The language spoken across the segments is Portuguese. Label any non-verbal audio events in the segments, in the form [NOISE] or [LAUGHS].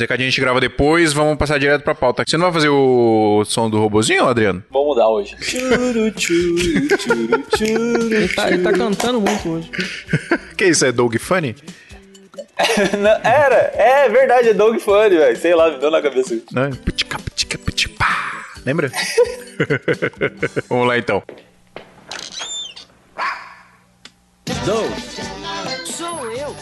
Os recadinhos a gente grava depois, vamos passar direto pra pauta. Você não vai fazer o som do robozinho, Adriano? Vamos mudar hoje. [LAUGHS] Ele tá, ele tá cantando muito hoje. [LAUGHS] que isso, é Doug Funny? [LAUGHS] Não, era, é verdade, é Dog Funny, velho. Sei lá, me deu na cabeça. Não, putica, putica, putica, pá. Lembra? Vamos lá então. Doug. Sou eu.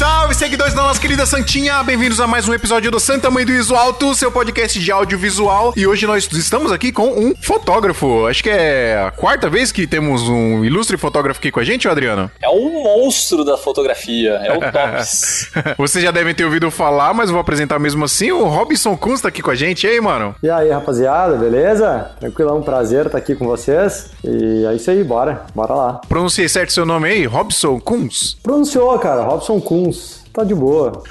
Salve, seguidores da nossa querida Santinha! Bem-vindos a mais um episódio do Santa Mãe do Iso Alto, seu podcast de audiovisual. E hoje nós estamos aqui com um fotógrafo. Acho que é a quarta vez que temos um ilustre fotógrafo aqui com a gente, Adriano. É um monstro da fotografia, é o [LAUGHS] Tops. Vocês já devem ter ouvido falar, mas eu vou apresentar mesmo assim. O Robson Kunz tá aqui com a gente. E aí, mano? E aí, rapaziada, beleza? Tranquilão, prazer estar aqui com vocês. E é isso aí, bora, bora lá. Pronunciei certo seu nome aí? Robson Kunz? Pronunciou, cara, Robson Kunz. Tá de boa.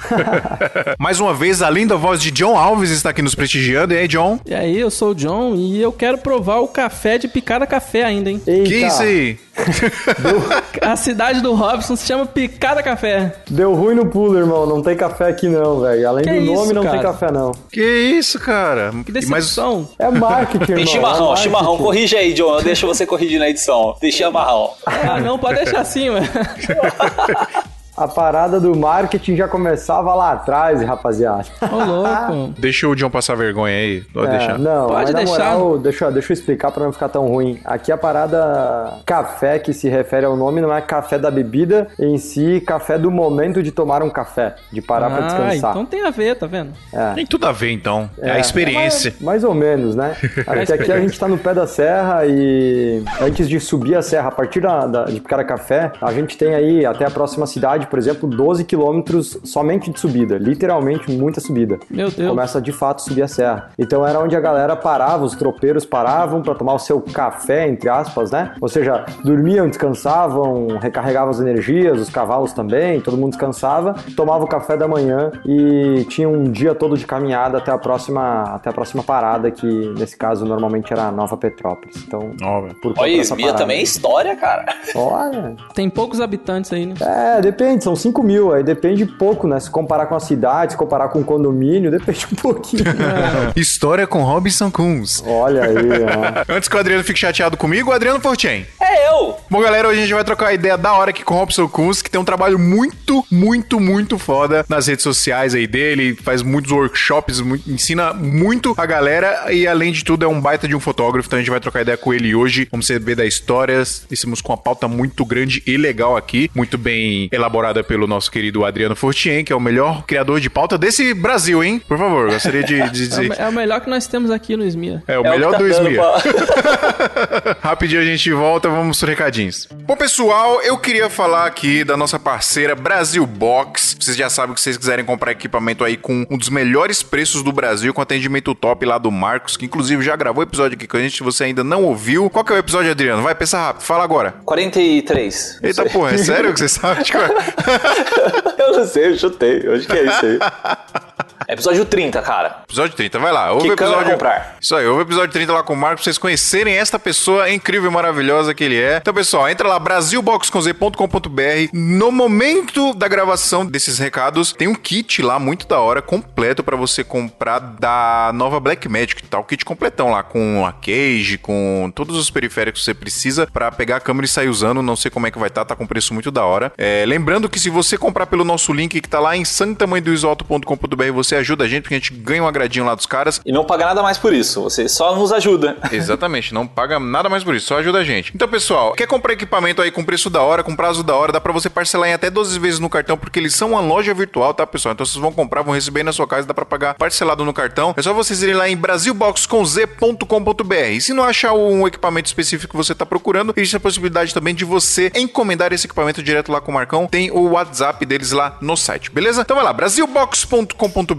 [LAUGHS] Mais uma vez, a linda voz de John Alves está aqui nos prestigiando. E aí, John? E aí, eu sou o John e eu quero provar o café de picada café ainda, hein? Eita, Que isso aí? [LAUGHS] A cidade do Robson se chama Picada Café. Deu ruim no pulo, irmão. Não tem café aqui não, velho. Além Que do nome, isso, não tem cara? café não. Que isso, cara? Que Mas decepção. É marketing, irmão. Tem é chimarrão, marketing. chimarrão. Corrige aí, John. Eu deixo você corrigir na edição. Tem chimarrão. Ah, não, pode deixar assim, mano. [LAUGHS] A parada do marketing já começava lá atrás, rapaziada. Ô, louco. [LAUGHS] deixa o John passar vergonha aí. Pode É, deixar. não, Pode mas na deixar. moral, deixa, deixa eu explicar pra não ficar tão ruim. Aqui a parada café que se refere ao nome não é café da bebida em si, café do momento de tomar um café, de parar pra Ah, descansar. então tem a ver, tá vendo? Tem tudo a ver, então. É, a experiência. Mais, mais ou menos, né? [LAUGHS] Aqui, aqui a gente tá no pé da serra e antes de subir a serra, a partir da, da- de Picara Café, a gente tem aí até a próxima cidade, por exemplo, 12 quilômetros somente de subida. Literalmente muita subida. Meu Deus. Começa de fato a subir a serra. Então era onde a galera parava, os tropeiros paravam para tomar o seu café, entre aspas, né? Ou seja, dormiam, descansavam, recarregavam as energias, os cavalos também, todo mundo descansava, tomava o café da manhã e tinha um dia todo de caminhada até a próxima, até a próxima parada, que nesse caso normalmente era Nova Petrópolis. Então, velho. por conta Olha, dessa Esmia parada. também é história, cara. Olha, Tem poucos habitantes aí, né? é, depende, são 5 mil, aí depende pouco, né? Se comparar com a cidade, se comparar com o condomínio, [LAUGHS] depende um pouquinho. [LAUGHS] História com Robson Kunz. Olha aí, ó. Antes que o Adriano fique chateado comigo, o Adriano Fortin. É eu. Bom, galera, hoje a gente vai trocar uma ideia da hora aqui com o Robson Kunz, que tem um trabalho muito, muito, muito foda nas redes sociais aí dele, faz muitos workshops, ensina muito a galera e, além de tudo, é um baita de um fotógrafo, então a gente vai trocar ideia com ele hoje. Vamos saber da história, estamos com uma pauta muito grande e legal aqui, muito bem elaborada pelo nosso querido Adriano Fortien, que é o melhor criador de pauta desse Brasil, hein? Por favor, gostaria de, de É o, dizer... é o melhor que nós temos aqui no Esmia. É o É melhor que tá do dando Smia. pra- [LAUGHS] Rapidinho a gente volta, vamos pros recadinhos. Bom, pessoal, eu queria falar aqui da nossa parceira Brasil Box. Vocês já sabem que vocês quiserem comprar equipamento aí com um dos melhores preços do Brasil, com atendimento top lá do Marcos, que inclusive já gravou episódio aqui com a gente, se você ainda não ouviu. Qual que é o episódio, Adriano? Vai, pensa rápido, fala agora. 43. Eita porra, é sério que você sabe? Tipo, [LAUGHS] Eu não sei, eu chutei. Acho que é isso aí. [LAUGHS] Episódio 30, cara. Episódio 30, vai lá. Ouve Que episódio. comprar? Isso aí, ouve o episódio 30 lá com o Marco pra vocês conhecerem esta pessoa incrível e maravilhosa que ele é. Então, pessoal, entra lá, brasilboxconz.com.br. No momento da gravação desses recados, tem um kit lá muito da hora, completo pra você comprar da nova Blackmagic, tá? O kit completão lá, com a cage, com todos os periféricos que você precisa pra pegar a câmera e sair usando. Não sei como é que vai estar, tá, tá com preço muito da hora. É, lembrando que se você comprar pelo nosso link que tá lá em santamanhodoisoalto.com.br, você ajuda a gente, porque a gente ganha um agradinho lá dos caras. E não paga nada mais por isso. Você só nos ajuda. [LAUGHS] Exatamente, não paga nada mais por isso, só ajuda a gente. Então, pessoal, quer comprar equipamento aí com preço da hora, com prazo da hora, dá pra você parcelar em até 12 vezes no cartão, porque eles são uma loja virtual, tá, pessoal? Então vocês vão comprar, vão receber aí na sua casa, dá pra pagar parcelado no cartão. É só vocês irem lá em brasilboxconz.com.br. E se não achar um equipamento específico que você tá procurando, existe a possibilidade também de você encomendar esse equipamento direto lá com o Marcão. Tem o WhatsApp deles lá no site, beleza? Então vai lá, brasilbox.com.br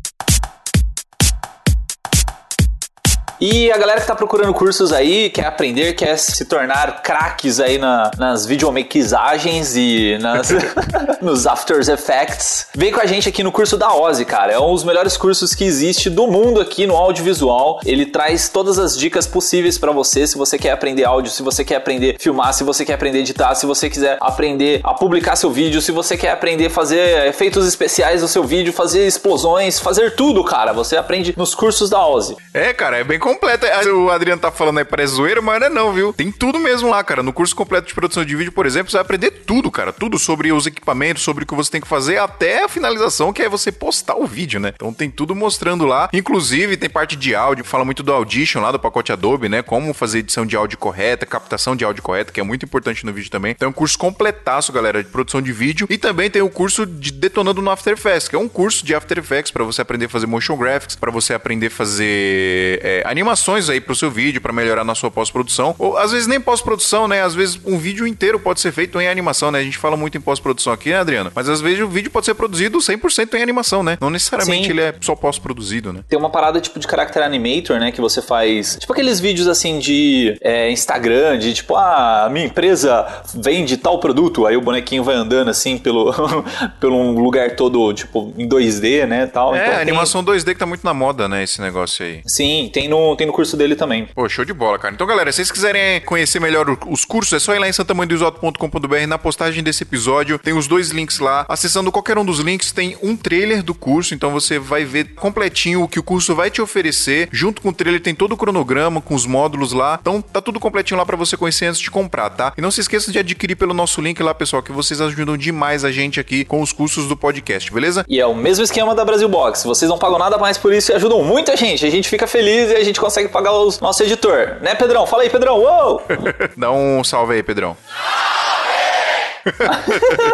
E a galera que tá procurando cursos aí, quer aprender, quer se tornar craques aí na, nas videomaquizagens e nas, [LAUGHS] nos After Effects, vem com a gente aqui no curso da Ozzy, cara. É um dos melhores cursos que existe do mundo aqui no audiovisual. Ele traz todas as dicas possíveis para você, se você quer aprender áudio, se você quer aprender filmar, se você quer aprender editar, se você quiser aprender a publicar seu vídeo, se você quer aprender a fazer efeitos especiais no seu vídeo, fazer explosões, fazer tudo, cara. Você aprende nos cursos da Ozzy. É, cara, é bem completo. É, O Adriano tá falando aí, parece zoeira, mas não é não, viu? Tem tudo mesmo lá, cara. No curso completo de produção de vídeo, por exemplo, você vai aprender tudo, cara. Tudo sobre os equipamentos, sobre o que você tem que fazer, até a finalização, que é você postar o vídeo, né? Então tem tudo mostrando lá. Inclusive, tem parte de áudio, fala muito do Audition lá, do pacote Adobe, né? Como fazer edição de áudio correta, captação de áudio correta, que é muito importante no vídeo também. Então é um curso completaço, galera, de produção de vídeo. E também tem o curso de Detonando no After Effects, que é um curso de After Effects para você aprender a fazer motion graphics, para você aprender a fazer é, animações aí pro seu vídeo, para melhorar na sua pós-produção. Ou às vezes nem pós-produção, né? Às vezes um vídeo inteiro pode ser feito em animação, né? A gente fala muito em pós-produção aqui, né, Adriano? Mas às vezes o vídeo pode ser produzido 100% em animação, né? Não necessariamente Sim. ele é só pós-produzido, né? Tem uma parada tipo de character animator, né? Que você faz. Tipo aqueles vídeos assim de é, Instagram, de tipo, ah, minha empresa vende tal produto. Aí o bonequinho vai andando assim pelo, [LAUGHS] pelo um lugar todo, tipo, em 2D, né? Tal. É, Então tem- animação 2D que tá muito na moda, né? Esse negócio aí. Sim, tem no, tem no curso dele também. Pô, show de bola, cara. Então, galera, se vocês quiserem conhecer melhor os cursos, é só ir lá em santamanhodoisoto.com.br na postagem desse episódio. Tem os dois links lá. Acessando qualquer um dos links, tem um trailer do curso. Então você vai ver completinho o que o curso vai te oferecer. Junto com o trailer tem todo o cronograma, com os módulos lá. Então tá tudo completinho lá pra você conhecer antes de comprar, tá? E não se esqueça de adquirir pelo nosso link lá, pessoal, que vocês ajudam demais a gente aqui com os cursos do podcast, beleza? E é o mesmo esquema da Brasil Box. Vocês não pagam nada mais por isso e ajudam muita gente. A gente fica feliz e a gente consegue pagar o nosso editor. Né, Pedrão? Fala aí, Pedrão. Uou! [LAUGHS] Dá um salve aí, Pedrão.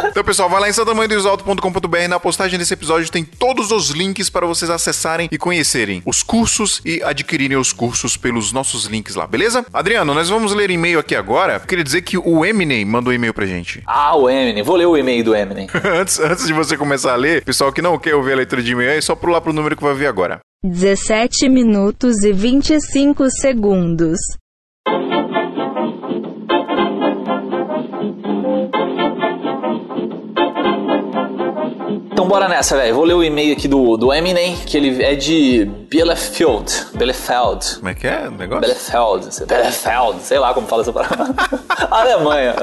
Então, pessoal, vai lá em santamanhodosalto.com.br. Na postagem desse episódio tem todos os links para vocês acessarem e conhecerem os cursos e adquirirem os cursos pelos nossos links lá, beleza? Adriano, nós vamos ler e-mail aqui agora. Queria dizer que o Eminem mandou e-mail pra gente. Ah, o Eminem. Vou ler o e-mail do Eminem. [LAUGHS] antes, antes de você começar a ler, pessoal que não quer ouvir a leitura de e-mail, é só pular pro número que vai vir agora. 17 minutos e 25 segundos. Então bora nessa, velho. Vou ler o e-mail aqui do, do Eminem, que ele é de Bielefeld. Bielefeld. Como é que é o negócio? Bielefeld. Bielefeld. Sei lá como fala essa palavra. [LAUGHS] Alemanha.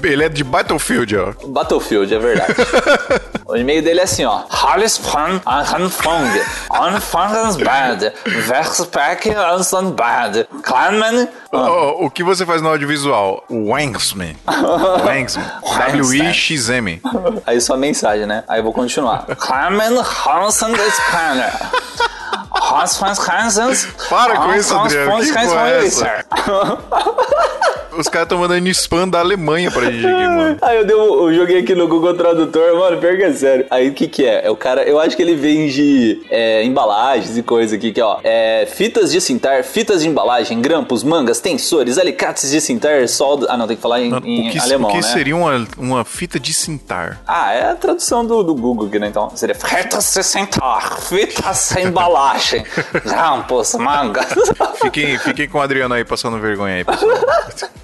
Ele é de Battlefield, ó. Battlefield, é verdade. [LAUGHS] o e-mail dele é assim, ó. Alles von Anfang. Anfangsbad. Verspack Anstanbad. Klanman. Ó, o que você faz no audiovisual? Wangsman. [LAUGHS] Wangsman. W-I-X-M. Aí só a mensagem, né? Aí eu vou continuar. Klanman Hansen Spanner. Hans Hans Hansens. Para com isso, Adriano. Que porra é essa? Os caras estão mandando spam da Alemanha pra gente aqui, mano. [LAUGHS] Aí eu, dei, eu joguei aqui no Google Tradutor, mano, pior que é sério. Aí o que que é? É o cara, eu acho que ele vende é, embalagens e coisa aqui, que ó, é, fitas de cintar, fitas de embalagem, grampos, mangas, tensores, alicates de cintar, solda... Ah, não, tem que falar em, Mano, em o que, alemão, o que né? seria uma, uma fita de cintar? Ah, é a tradução do, do Google aqui, né? Então, seria fitas de cintar, fitas de embalagem, [LAUGHS] grampos, mangas... Fiquem, fiquem com o Adriano aí passando vergonha aí, pessoal. [LAUGHS]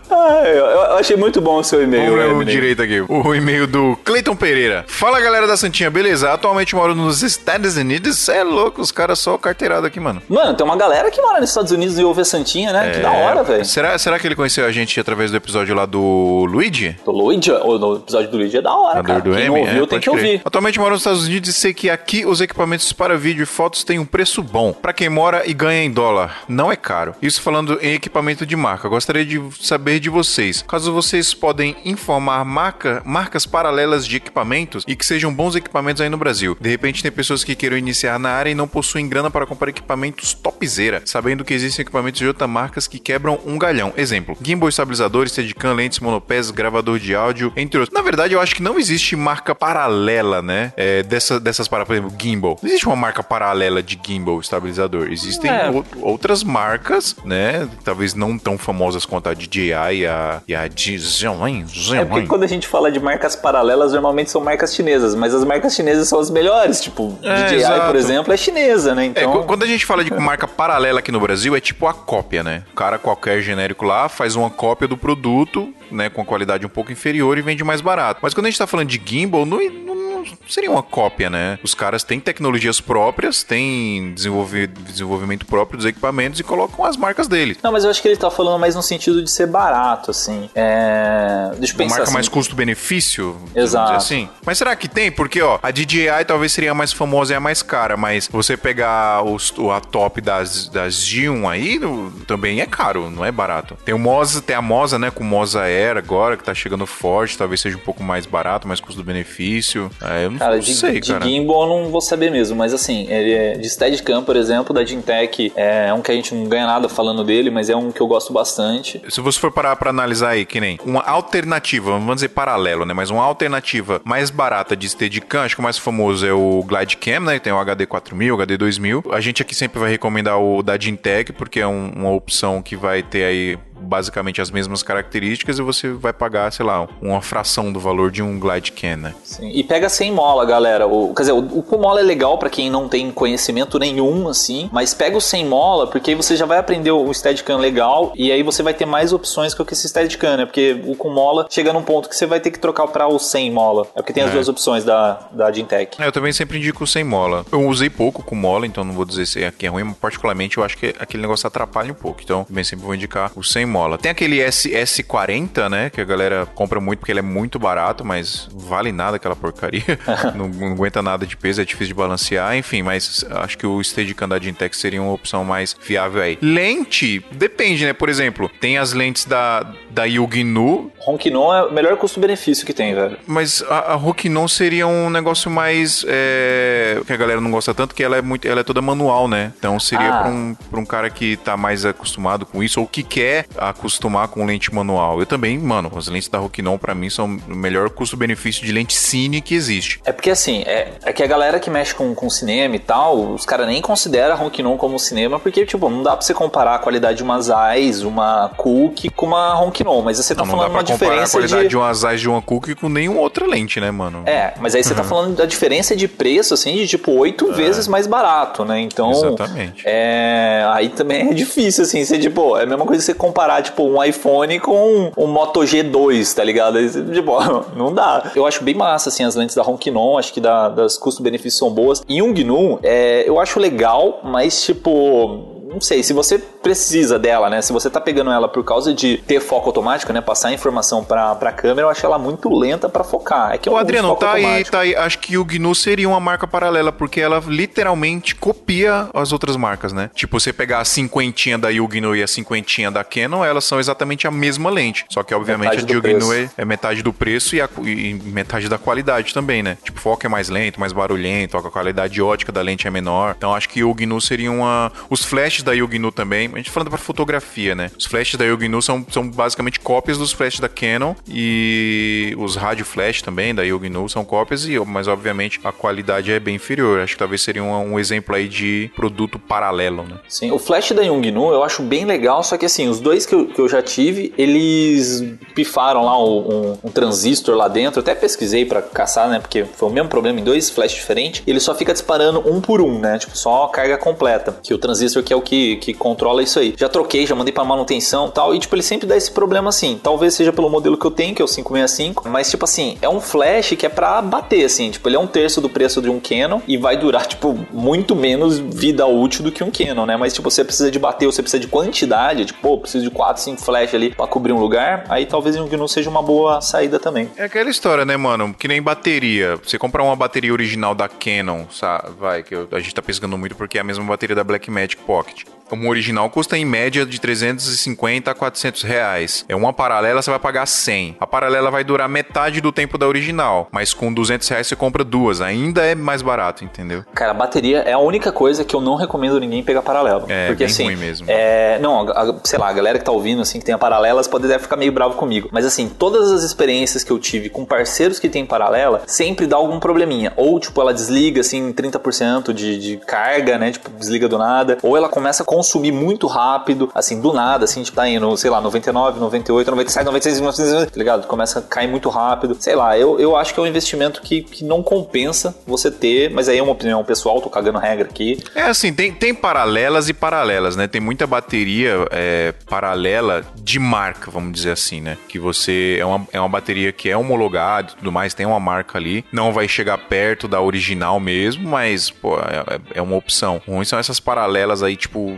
Ah, eu, achei muito bom o seu e-mail, Vamos ler o direito aqui. O e-mail do Cleiton Pereira. Fala galera da Santinha, beleza? Atualmente moro nos Estados Unidos. Cê é louco, os caras só carteirado aqui, mano. Mano, tem uma galera que mora nos Estados Unidos e ouve a Santinha, né? Que da É, hora, velho. Será, será que ele conheceu a gente através do episódio lá do Luigi? Do Luigi, no episódio do Luigi é da hora, Do, cara. do Quem M? ouviu É, tem que crer. ouvir. Atualmente moro nos Estados Unidos e sei que aqui os equipamentos para vídeo e fotos têm um preço bom. Pra quem mora e ganha em dólar, não é caro. Isso falando em equipamento de marca. Gostaria de saber de vocês. Caso vocês podem informar marca, marcas paralelas de equipamentos e que sejam bons equipamentos aí no Brasil. De repente tem pessoas que queiram iniciar na área e não possuem grana para comprar equipamentos topzera, sabendo que existem equipamentos de outras marcas que quebram um galhão. Exemplo, gimbal estabilizadores, steadicam, lentes, monopés, gravador de áudio, entre outros. Na verdade, eu acho que não existe marca paralela, né? É, dessa, dessas para, por exemplo, gimbal. Não existe uma marca paralela de gimbal estabilizador. Existem É. ou- outras marcas, né? Talvez não tão famosas quanto a DJI e a, e a DJI. É porque quando a gente fala de marcas paralelas, normalmente são marcas chinesas, mas as marcas chinesas são as melhores. Tipo, É, DJI, exato. por exemplo, é chinesa, né? É, Então. qu- quando a gente fala de marca paralela aqui no Brasil, é tipo a cópia, né? O cara qualquer genérico lá faz uma cópia do produto, né, com qualidade um pouco inferior e vende mais barato. Mas quando a gente tá falando de gimbal, não, não- não seria uma cópia, né? Os caras têm tecnologias próprias, têm desenvolvi- desenvolvimento próprio dos equipamentos e colocam as marcas deles. Não, mas eu acho que ele tá falando mais no sentido de ser barato, assim. É. Deixa eu Uma pensar. marca assim. mais custo-benefício, Exato. assim. Mas será que tem? Porque, ó, a DJI talvez seria a mais famosa e a mais cara, mas você pegar os, a top das, das G1 aí, também é caro, não é barato. Tem o Moza, tem a Moza, né, com o Moza Air agora, que tá chegando forte, talvez seja um pouco mais barato, mais custo-benefício. É, eu não, Cara, não de, sei, de cara. gimbal eu não vou saber mesmo, mas assim, ele é de Steadicam, por exemplo, da Gintech, é um que a gente não ganha nada falando dele, mas é um que eu gosto bastante. Se você for parar pra analisar aí, que nem uma alternativa, vamos dizer paralelo, né? Mas uma alternativa mais barata de Steadicam, acho que o mais famoso é o Glidecam, né? Tem o HD 4000, HD 2000. A gente aqui sempre vai recomendar o da Gintech, porque é um- uma opção que vai ter aí basicamente as mesmas características e você vai pagar, sei lá, uma fração do valor de um Glidecam, né? Sim, E pega sem mola, galera. O, quer dizer, o, o com mola é legal pra quem não tem conhecimento nenhum, assim, mas pega o sem mola, porque aí você já vai aprender o Steadicam legal e aí você vai ter mais opções que o que esse Steadicam, né? Porque o com mola chega num ponto que você vai ter que trocar pra o sem mola. É porque tem as É. duas opções da, da Gintech. É, Eu também sempre indico o sem mola. Eu usei pouco com mola, então não vou dizer se aqui é ruim, mas particularmente eu acho que aquele negócio atrapalha um pouco. Então, também sempre vou indicar o sem mola. Tem aquele S, S40, né? Que a galera compra muito porque ele é muito barato, mas vale nada aquela porcaria. [LAUGHS] não, não aguenta nada de peso, é difícil de balancear. Enfim, mas acho que o Steadicam da Gintech seria uma opção mais viável aí. Lente, depende, né? Por exemplo, tem as lentes da, da Yuginu, Ronkinon é o melhor custo-benefício que tem, velho. mas a, a Rokinon seria um negócio mais. é, que a galera não gosta tanto, que ela é muito. Ela é toda manual, né? Então seria Ah. pra, um, pra um cara que tá mais acostumado com isso, ou que quer acostumar com lente manual. Eu também, mano, as lentes da Rokinon pra mim são o melhor custo-benefício de lente cine que existe. É porque assim, é, é que a galera que mexe com, com cinema e tal, os caras nem consideram a Ronkinon como cinema, porque, tipo, não dá pra você comparar a qualidade de uma Zeiss, uma Cook com uma Ronkinon, mas você tá Não, não dá falando pra uma comparar a diferença qualidade de... de uma Zeiss de uma Cookie com nenhuma outra lente, né, mano? É, mas aí você Uhum. tá falando da diferença de preço, assim, de tipo oito vezes mais barato, né? Então. É. Exatamente. É. Aí também é difícil, assim, você, tipo, é a mesma coisa você comparar, tipo, um iPhone com um Moto G2, tá ligado? Tipo, [LAUGHS] não dá. Eu acho bem massa, assim, as lentes da Ronkinon, acho que da, das custo-benefícios são boas. E um GNU, é, eu acho legal, mas, tipo. Não sei, se você precisa dela, né? Se você tá pegando ela por causa de ter foco automático, né? Passar a informação pra, pra câmera, eu acho ela muito lenta pra focar. É que eu Ô, Adriano, tá aí, tá aí. Acho que o GNU seria uma marca paralela, porque ela literalmente copia as outras marcas, né? Tipo, você pegar a cinquentinha da Yugno e a cinquentinha da Canon, elas são exatamente a mesma lente. Só que, obviamente, Metade a Yugno é, é metade do preço e, a- e metade da qualidade também, né? Tipo, o foco é mais lento, mais barulhento, a qualidade ótica da lente é menor. Então, acho que o Yugno seria uma... Os flashes da Yugno também, a gente falando pra fotografia, né? Os flashes da Yugno são, são basicamente cópias dos flashes da Canon e os rádio flash também da Yugno são cópias, e, mas obviamente a qualidade é bem inferior. Acho que talvez seria um, um exemplo aí de produto paralelo, né? Sim, o flash da Yongnu eu acho bem legal, só que assim, os dois que eu, que eu já tive, eles pifaram lá um, um- um transistor lá dentro. Eu até pesquisei pra caçar, né? Porque foi o mesmo problema em dois flashes diferentes. Ele só fica disparando um por um, né? Tipo, só carga completa. Que o transistor que é o que, que controla isso aí. Já troquei, já mandei pra manutenção e tal. E tipo, ele sempre dá esse problema assim. Talvez seja pelo modelo que eu tenho, que é o 565. Mas, tipo assim, é um flash que é pra bater, assim. Tipo, ele é um terço do preço de um Canon e vai durar, [LAUGHS] tipo, muito menos vida útil do que um Canon, né? Mas, tipo, você precisa de bater você precisa de quantidade, tipo, pô, preciso de 4, 5 flash ali pra cobrir um lugar, aí talvez um GNU seja uma boa saída também. É aquela história, né, mano? Que nem bateria. Você comprar uma bateria original da Canon, sabe? Vai, que eu- a gente tá pesquisando muito porque é a mesma bateria da Blackmagic Pocket. much. Uma original custa em média de 350 a 400 reais. É uma paralela, você vai pagar 100. A paralela vai durar metade do tempo da original, mas com 200 reais você compra duas. Ainda é mais barato, entendeu? Cara, a bateria é a única coisa que eu não recomendo ninguém pegar paralelo. É, porque bem assim, ruim mesmo. É, não, a- sei lá, a galera que tá ouvindo, assim, que tem a paralelas, pode até ficar meio bravo comigo. Mas assim, todas as experiências que eu tive com parceiros que tem paralela, sempre dá algum probleminha. Ou, tipo, ela desliga, assim, 30% de, de carga, né? Tipo, desliga do nada. Ou ela começa consumir muito rápido, assim, do nada, assim, tipo, tá indo, sei lá, 99, 98, 97, 96, 96, tá ligado? Começa a cair muito rápido. Sei lá, eu, eu acho que é um investimento que, que não compensa você ter, mas aí é uma opinião pessoal, tô cagando regra aqui. É assim, tem, tem paralelas e paralelas, né? Tem muita bateria é, paralela de marca, vamos dizer assim, né? Que você é uma, é uma bateria que é homologada e tudo mais, tem uma marca ali, não vai chegar perto da original mesmo, mas, pô, é, é uma opção. Ruim são essas paralelas aí, tipo,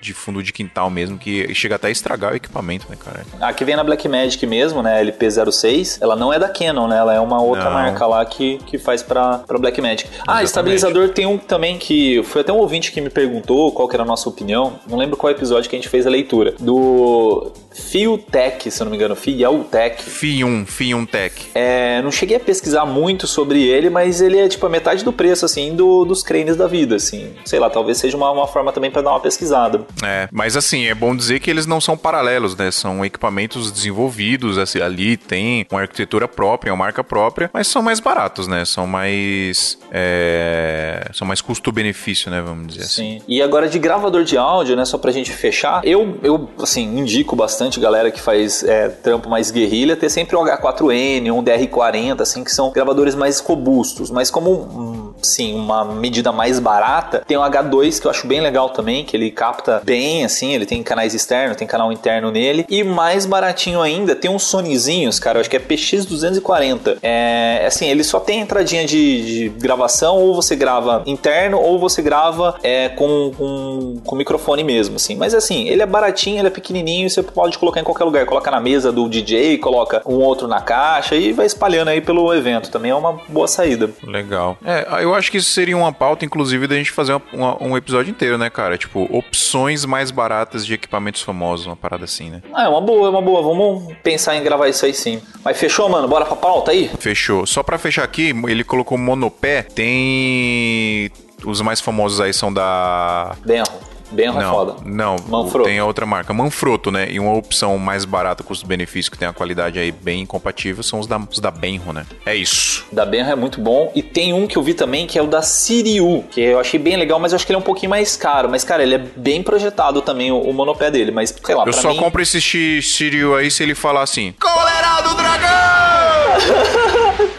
de fundo de quintal mesmo, que chega até a estragar o equipamento, né, cara? A que vem na Blackmagic mesmo, né, LP06, ela não é da Canon, né, ela é uma outra Não. marca lá que, que faz pra, pra Blackmagic. Ah, Exatamente. estabilizador tem um também que foi até um ouvinte que me perguntou qual que era a nossa opinião, não lembro qual episódio que a gente fez a leitura, do Fiotech, se eu não me engano, Fieltech. FI1, FI1 Tech. É, não cheguei a pesquisar muito sobre ele, mas ele é tipo a metade do preço, assim, do, dos cranes da vida, assim. Sei lá, talvez seja uma, uma forma também pra dar uma pesquisada. É, mas assim, é bom dizer que eles não são paralelos, né? São equipamentos desenvolvidos assim, ali, tem uma arquitetura própria, uma marca própria, mas são mais baratos, né? São mais. é, são mais custo-benefício, né? Vamos dizer assim. Sim. E agora de gravador de áudio, né? Só pra gente fechar, eu, eu assim, indico bastante galera que faz é, trampo mais guerrilha ter sempre um H4N, um DR40, assim, que são gravadores mais robustos. Mas como, sim, uma medida mais barata, tem o H2 que eu acho bem legal também, que ele capta bem, assim, ele tem canais externos, tem canal interno nele. E mais baratinho ainda, tem uns sonezinhos, cara, eu acho que é PX240. É, assim, ele só tem entradinha de, de gravação, ou você grava interno, ou você grava é, com, com, com microfone mesmo, assim. Mas assim, ele é baratinho, ele é pequenininho, você pode colocar em qualquer lugar. Coloca na mesa do DJ, coloca um outro na caixa e vai espalhando aí pelo evento. Também é uma boa saída. Legal. É, eu acho que isso seria uma pauta, inclusive, da gente fazer uma- uma- um episódio inteiro, né, cara? Tipo, opções mais baratas de equipamentos famosos, uma parada assim, né? Ah, é uma boa, é uma boa. Vamos pensar em gravar isso aí sim. Mas fechou, mano? Bora pra pauta aí? Fechou. Só pra fechar aqui, ele colocou monopé. Tem. Os mais famosos aí são da. Benro. Benro é Não, foda. não, Manfrotto. tem a outra marca, Manfrotto, né? E uma opção mais barata, custo-benefício, que tem a qualidade aí bem compatível, são os da, os da Benro, né? É isso. Da Benro é muito bom. E tem um que eu vi também que é o da Siriu, que eu achei bem legal, mas eu acho que ele é um pouquinho mais caro. Mas, cara, ele é bem projetado também, o, o monopé dele. Mas, sei lá, Eu só mim... compro esse Shiryu aí se ele falar assim: Colerado do Dragão! [LAUGHS]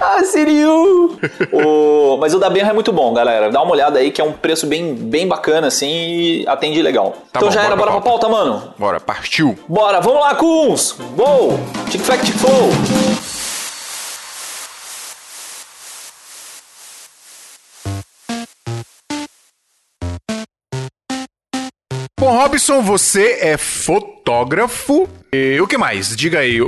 Ah, Siriu! o... Mas o da Benro é muito bom, galera. Dá uma olhada aí, que é um preço bem, bem bacana, assim, e atende legal. Tá então bom, já era, bora bora pra pra pauta, mano? Bora, partiu! Bora, vamos lá, Kuns! Uou! Tic-flac, tic-flow! Bom, Robson, você é fotógrafo. E o que mais? Diga aí,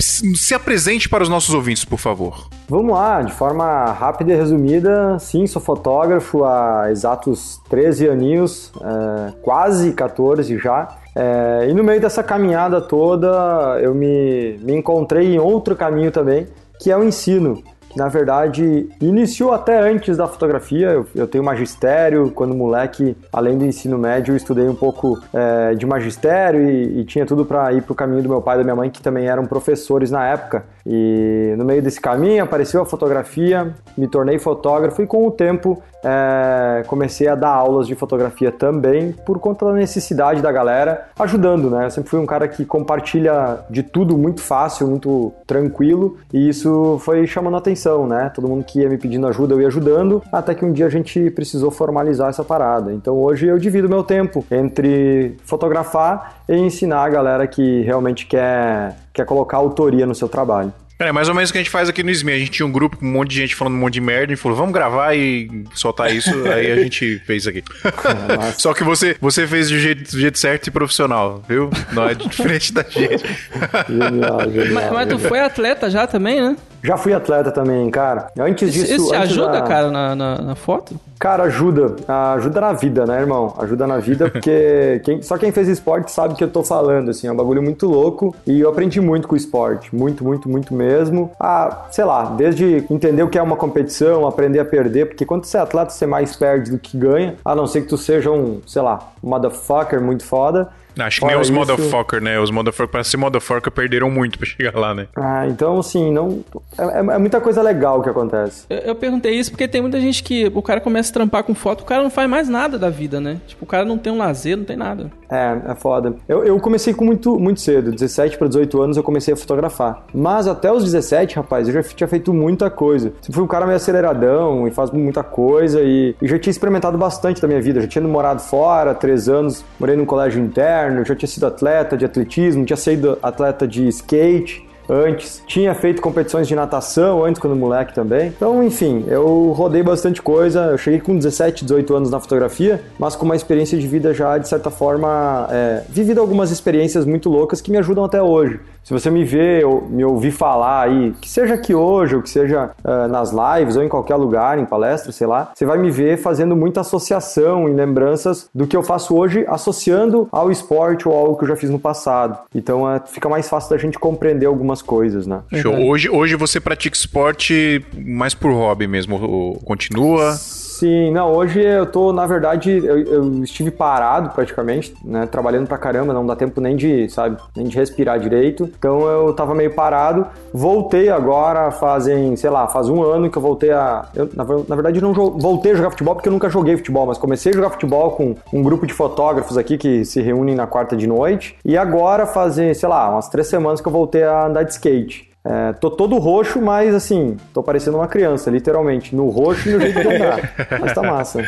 se apresente para os nossos ouvintes, por favor. Vamos lá, de forma rápida e resumida, sim, sou fotógrafo há exatos 13 aninhos, é, quase 14 já. É, e no meio dessa caminhada toda, eu me, me encontrei em outro caminho também, que é o ensino. Na verdade iniciou até antes da fotografia. Eu, eu tenho magistério, quando moleque, além do ensino médio, eu estudei um pouco é, de magistério e, e tinha tudo para ir para o caminho do meu pai e da minha mãe, que também eram professores na época. E no meio desse caminho apareceu a fotografia, me tornei fotógrafo e com o tempo é, comecei a dar aulas de fotografia também por conta da necessidade da galera, ajudando, né? Eu sempre fui um cara que compartilha de tudo muito fácil, muito tranquilo e isso foi chamando atenção, né? Todo mundo que ia me pedindo ajuda eu ia ajudando, até que um dia a gente precisou formalizar essa parada. Então hoje eu divido meu tempo entre fotografar e ensinar a galera que realmente quer, quer colocar autoria no seu trabalho. É mais ou menos o que a gente faz aqui no SME. A gente tinha um grupo com um monte de gente falando um monte de merda e falou, vamos gravar e soltar isso. [LAUGHS] aí a gente fez aqui. [LAUGHS] Só que você, você fez do jeito, do jeito certo e profissional, viu? Não é diferente da gente. [LAUGHS] Genial, genial. Mas, mas tu foi atleta já também, né? Já fui atleta também, cara. Antes Isso, disso. isso te antes ajuda, da- cara, na, na, na foto? Cara, ajuda. Ajuda na vida, né, irmão? Ajuda na vida, [LAUGHS] porque quem- só quem fez esporte sabe o que eu tô falando, assim. É um bagulho muito louco e eu aprendi muito com o esporte. Muito, muito, muito mesmo. Ah, sei lá, desde entender o que é uma competição, aprender a perder, porque quando você é atleta, você mais perde do que ganha. A não ser que tu seja um, sei lá, um motherfucker muito foda. Acho que nem Fora os isso- motherfucker, né? Os motherfucker, pra ser motherfucker, perderam muito pra chegar lá, né? Ah, então, assim, não. É, é- é muita coisa legal que acontece. Eu, eu perguntei isso porque tem muita gente que o cara começa a trampar com foto, o cara não faz mais nada da vida, né? Tipo, o cara não tem um lazer, não tem nada. É, é foda. Eu, eu comecei com muito, muito cedo, 17 para 18 anos eu comecei a fotografar. Mas até os 17, rapaz, eu já tinha feito muita coisa. Sempre fui um cara meio aceleradão e faz muita coisa e, e já tinha experimentado bastante da minha vida. Já tinha morado fora, três anos, morei num colégio interno, já tinha sido atleta de atletismo, tinha sido atleta de skate antes. Tinha feito competições de natação antes, quando moleque também. Então, enfim, eu rodei bastante coisa. Eu cheguei com 17, 18 anos na fotografia, mas com uma experiência de vida já, de certa forma, é, vivido algumas experiências muito loucas que me ajudam até hoje. Se você me vê ou me ouvir falar aí, que seja aqui hoje, ou que seja uh, nas lives, ou em qualquer lugar, em palestra, sei lá, você vai me ver fazendo muita associação em lembranças do que eu faço hoje, associando ao esporte ou algo que eu já fiz no passado. Então uh, fica mais fácil da gente compreender algumas coisas, né? Show. Hoje, hoje você pratica esporte mais por hobby mesmo? Continua? Sim, não, hoje eu tô, na verdade, eu, eu, estive parado praticamente, né, trabalhando pra caramba, não dá tempo nem de, sabe, nem de respirar direito, então eu tava meio parado, voltei agora, fazem, sei lá, faz um ano que eu voltei a, eu, na, na, verdade não voltei a jogar futebol porque eu nunca joguei futebol, mas comecei a jogar futebol com um grupo de fotógrafos aqui que se reúnem na quarta de noite, e agora fazem, sei lá, umas três semanas que eu voltei a andar de skate. É, tô todo roxo, mas assim, tô parecendo uma criança, literalmente. No roxo e no jeito de andar. [LAUGHS] mas tá massa.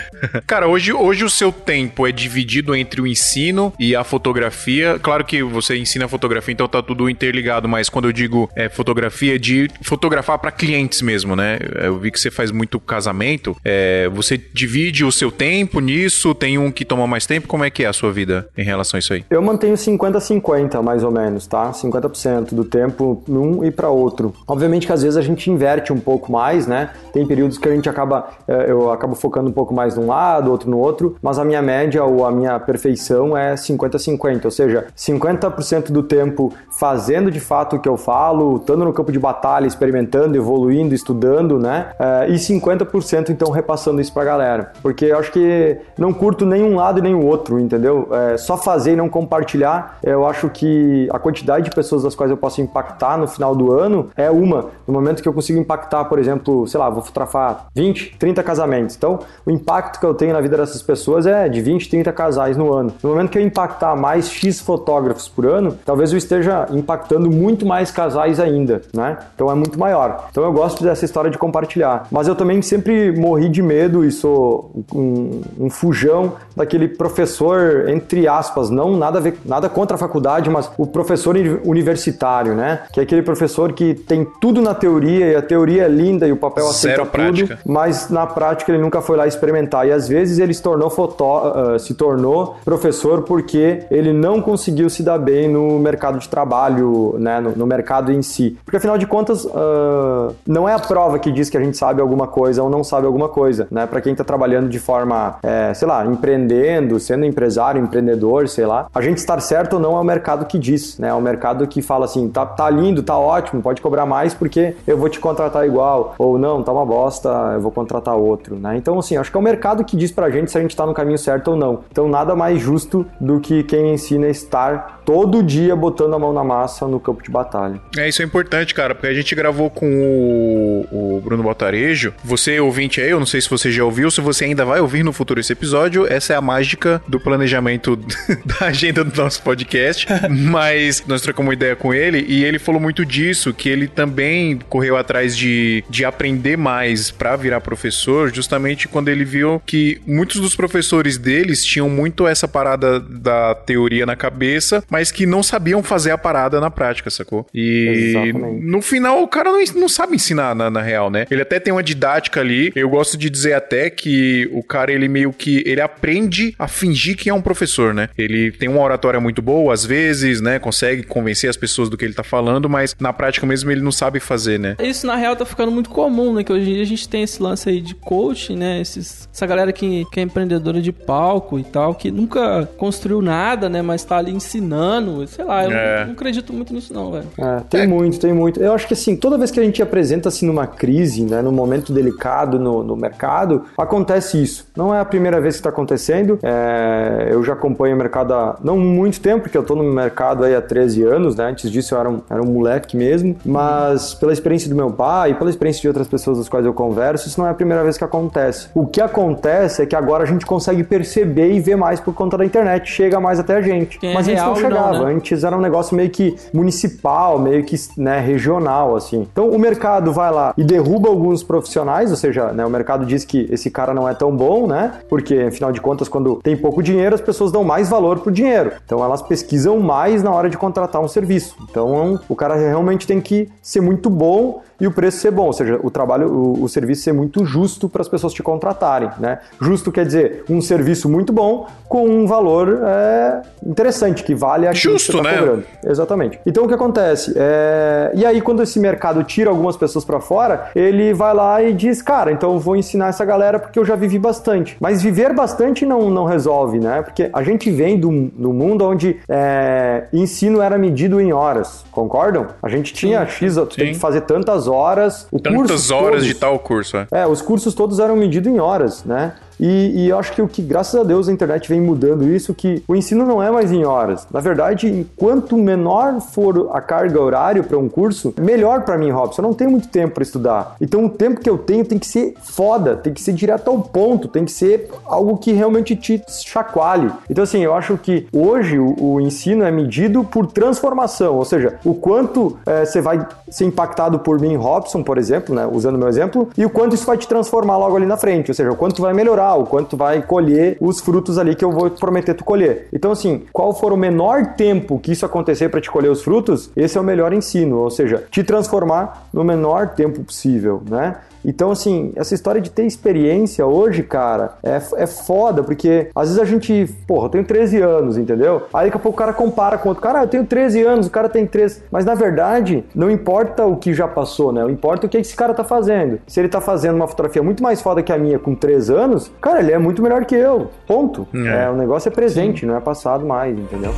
Cara, hoje, hoje o seu tempo é dividido entre o ensino e a fotografia. Claro que você ensina fotografia, então tá tudo interligado, mas quando eu digo é, fotografia, é de fotografar para clientes mesmo, né? Eu vi que você faz muito casamento. É, você divide o seu tempo nisso? Tem um que toma mais tempo? Como é que é a sua vida em relação a isso aí? Eu mantenho 50-50, mais ou menos, tá? 50% do tempo num e para outro. Obviamente que às vezes a gente inverte um pouco mais, né? Tem períodos que a gente acaba, eh, eu acabo focando um pouco mais num lado, outro no outro, mas a minha média ou a minha perfeição é 50-50, ou seja, 50% do tempo fazendo de fato o que eu falo, estando no campo de batalha, experimentando, evoluindo, estudando, né? Eh, e 50% então repassando isso pra galera. Porque eu acho que não curto nem um lado e nem o outro, entendeu? É, só fazer e não compartilhar, eu acho que a quantidade de pessoas das quais eu posso impactar no final do ano é uma. No momento que eu consigo impactar, por exemplo, sei lá, vou fotografar 20, 30 casamentos. Então, o impacto que eu tenho na vida dessas pessoas é de 20, 30 casais no ano. No momento que eu impactar mais X fotógrafos por ano, talvez eu esteja impactando muito mais casais ainda, né? Então é muito maior. Então eu gosto dessa história de compartilhar. Mas eu também sempre morri de medo e sou um, um fujão daquele professor, entre aspas, não nada, ver, nada contra a faculdade, mas o professor universitário, né? Que é aquele professor professor que tem tudo na teoria e a teoria é linda e o papel aceita tudo, prática. mas na prática ele nunca foi lá experimentar. E às vezes ele se tornou, fotó, uh, se tornou professor porque ele não conseguiu se dar bem no mercado de trabalho, né, no, no mercado em si. Porque afinal de contas, uh, não é a prova que diz que a gente sabe alguma coisa ou não sabe alguma coisa. Né? Para quem está trabalhando de forma, é, sei lá, empreendendo, sendo empresário, empreendedor, sei lá, a gente estar certo ou não é o mercado que diz, né? É o mercado que fala assim, tá, tá lindo, tá ótimo ótimo, pode cobrar mais porque eu vou te contratar igual. Ou não, tá uma bosta, eu vou contratar outro, né? Então, assim, acho que é o mercado que diz pra gente se a gente tá no caminho certo ou não. Então, nada mais justo do que quem ensina a estar todo dia botando a mão na massa no campo de batalha. É, isso é importante, cara, porque a gente gravou com o, o Bruno Botarejo. Você, ouvinte aí, eu não sei se você já ouviu, se você ainda vai ouvir no futuro esse episódio, essa é a mágica do planejamento [LAUGHS] da agenda do nosso podcast. [LAUGHS] Mas nós trocamos uma ideia com ele e ele falou muito disso isso, que ele também correu atrás de, de aprender mais para virar professor, justamente quando ele viu que muitos dos professores deles tinham muito essa parada da teoria na cabeça, mas que não sabiam fazer a parada na prática, sacou? E Exatamente. no final o cara não, não sabe ensinar na, na real, né? Ele até tem uma didática ali. Eu gosto de dizer até que o cara, ele meio que ele aprende a fingir que é um professor, né? Ele tem uma oratória muito boa, às vezes, né? Consegue convencer as pessoas do que ele tá falando, mas na prática prática mesmo ele não sabe fazer, né? Isso na real tá ficando muito comum, né? Que hoje em dia a gente tem esse lance aí de coaching, né? Esses, essa galera que, que é empreendedora de palco e tal, que nunca construiu nada, né? Mas tá ali ensinando, sei lá, eu é. não, não, acredito muito nisso não, velho. É, tem é. muito, tem muito. Eu acho que assim, toda vez que a gente apresenta assim numa crise, né? Num momento delicado no, no mercado, acontece isso. Não é a primeira vez que tá acontecendo. É, eu já acompanho o mercado há não muito tempo, porque eu tô no mercado aí há 13 anos, né? Antes disso eu era um, era um moleque mesmo mesmo, mas pela experiência do meu pai e pela experiência de outras pessoas das quais eu converso, isso não é a primeira vez que acontece. O que acontece é que agora a gente consegue perceber e ver mais por conta da internet, chega mais até a gente. É mas antes não real, não, chegava, né? antes era um negócio meio que municipal, meio que né, regional, assim. Então o mercado vai lá e derruba alguns profissionais, ou seja, né, o mercado diz que esse cara não é tão bom, né? Porque, afinal de contas, quando tem pouco dinheiro, as pessoas dão mais valor pro dinheiro. Então elas pesquisam mais na hora de contratar um serviço. Então o cara realmente tem que ser muito bom e o preço ser bom, ou seja, o trabalho, o, o serviço ser muito justo para as pessoas te contratarem, né? Justo quer dizer um serviço muito bom com um valor é, interessante, que vale a Justo, né? cobrando. Exatamente. Então o que acontece? É... E aí, quando esse mercado tira algumas pessoas para fora, ele vai lá e diz, cara, então eu vou ensinar essa galera porque eu já vivi bastante. Mas viver bastante não, não resolve, né? Porque a gente vem do, do mundo onde é, ensino era medido em horas, concordam? A gente tinha X, tu tem sim. que fazer tantas horas. O Tantas curso horas todos- de tal curso, é. é, os cursos todos eram medidos em horas, né? E, e eu acho que o que, graças a Deus, a internet vem mudando isso, que o ensino não é mais em horas. Na verdade, quanto menor for a carga horária para um curso, melhor para mim, Robson. Eu não tenho muito tempo para estudar. Então, o tempo que eu tenho tem que ser foda, tem que ser direto ao ponto, tem que ser algo que realmente te chacoalhe. Então, assim, eu acho que hoje o, o ensino é medido por transformação, ou seja, o quanto eh, você vai ser impactado por mim, Robson, por exemplo, né, usando meu exemplo, e o quanto isso vai te transformar logo ali na frente, ou seja, o quanto vai melhorar, o quanto tu vai colher os frutos ali que eu vou prometer tu colher. Então, assim, qual for o menor tempo que isso acontecer para te colher os frutos, esse é o melhor ensino, ou seja, te transformar no menor tempo possível, né? Então, assim, essa história de ter experiência hoje, cara, é, é foda, porque às vezes a gente, porra, eu tenho 13 anos, entendeu? Aí daqui a pouco o cara compara com outro cara, eu tenho 13 anos, o cara tem 3. Mas na verdade, não importa o que já passou, né? Importa o que esse cara tá fazendo. Se ele tá fazendo uma fotografia muito mais foda que a minha com 3 anos, cara, ele é muito melhor que eu. Ponto. É. É, o negócio é presente, não é passado mais, entendeu?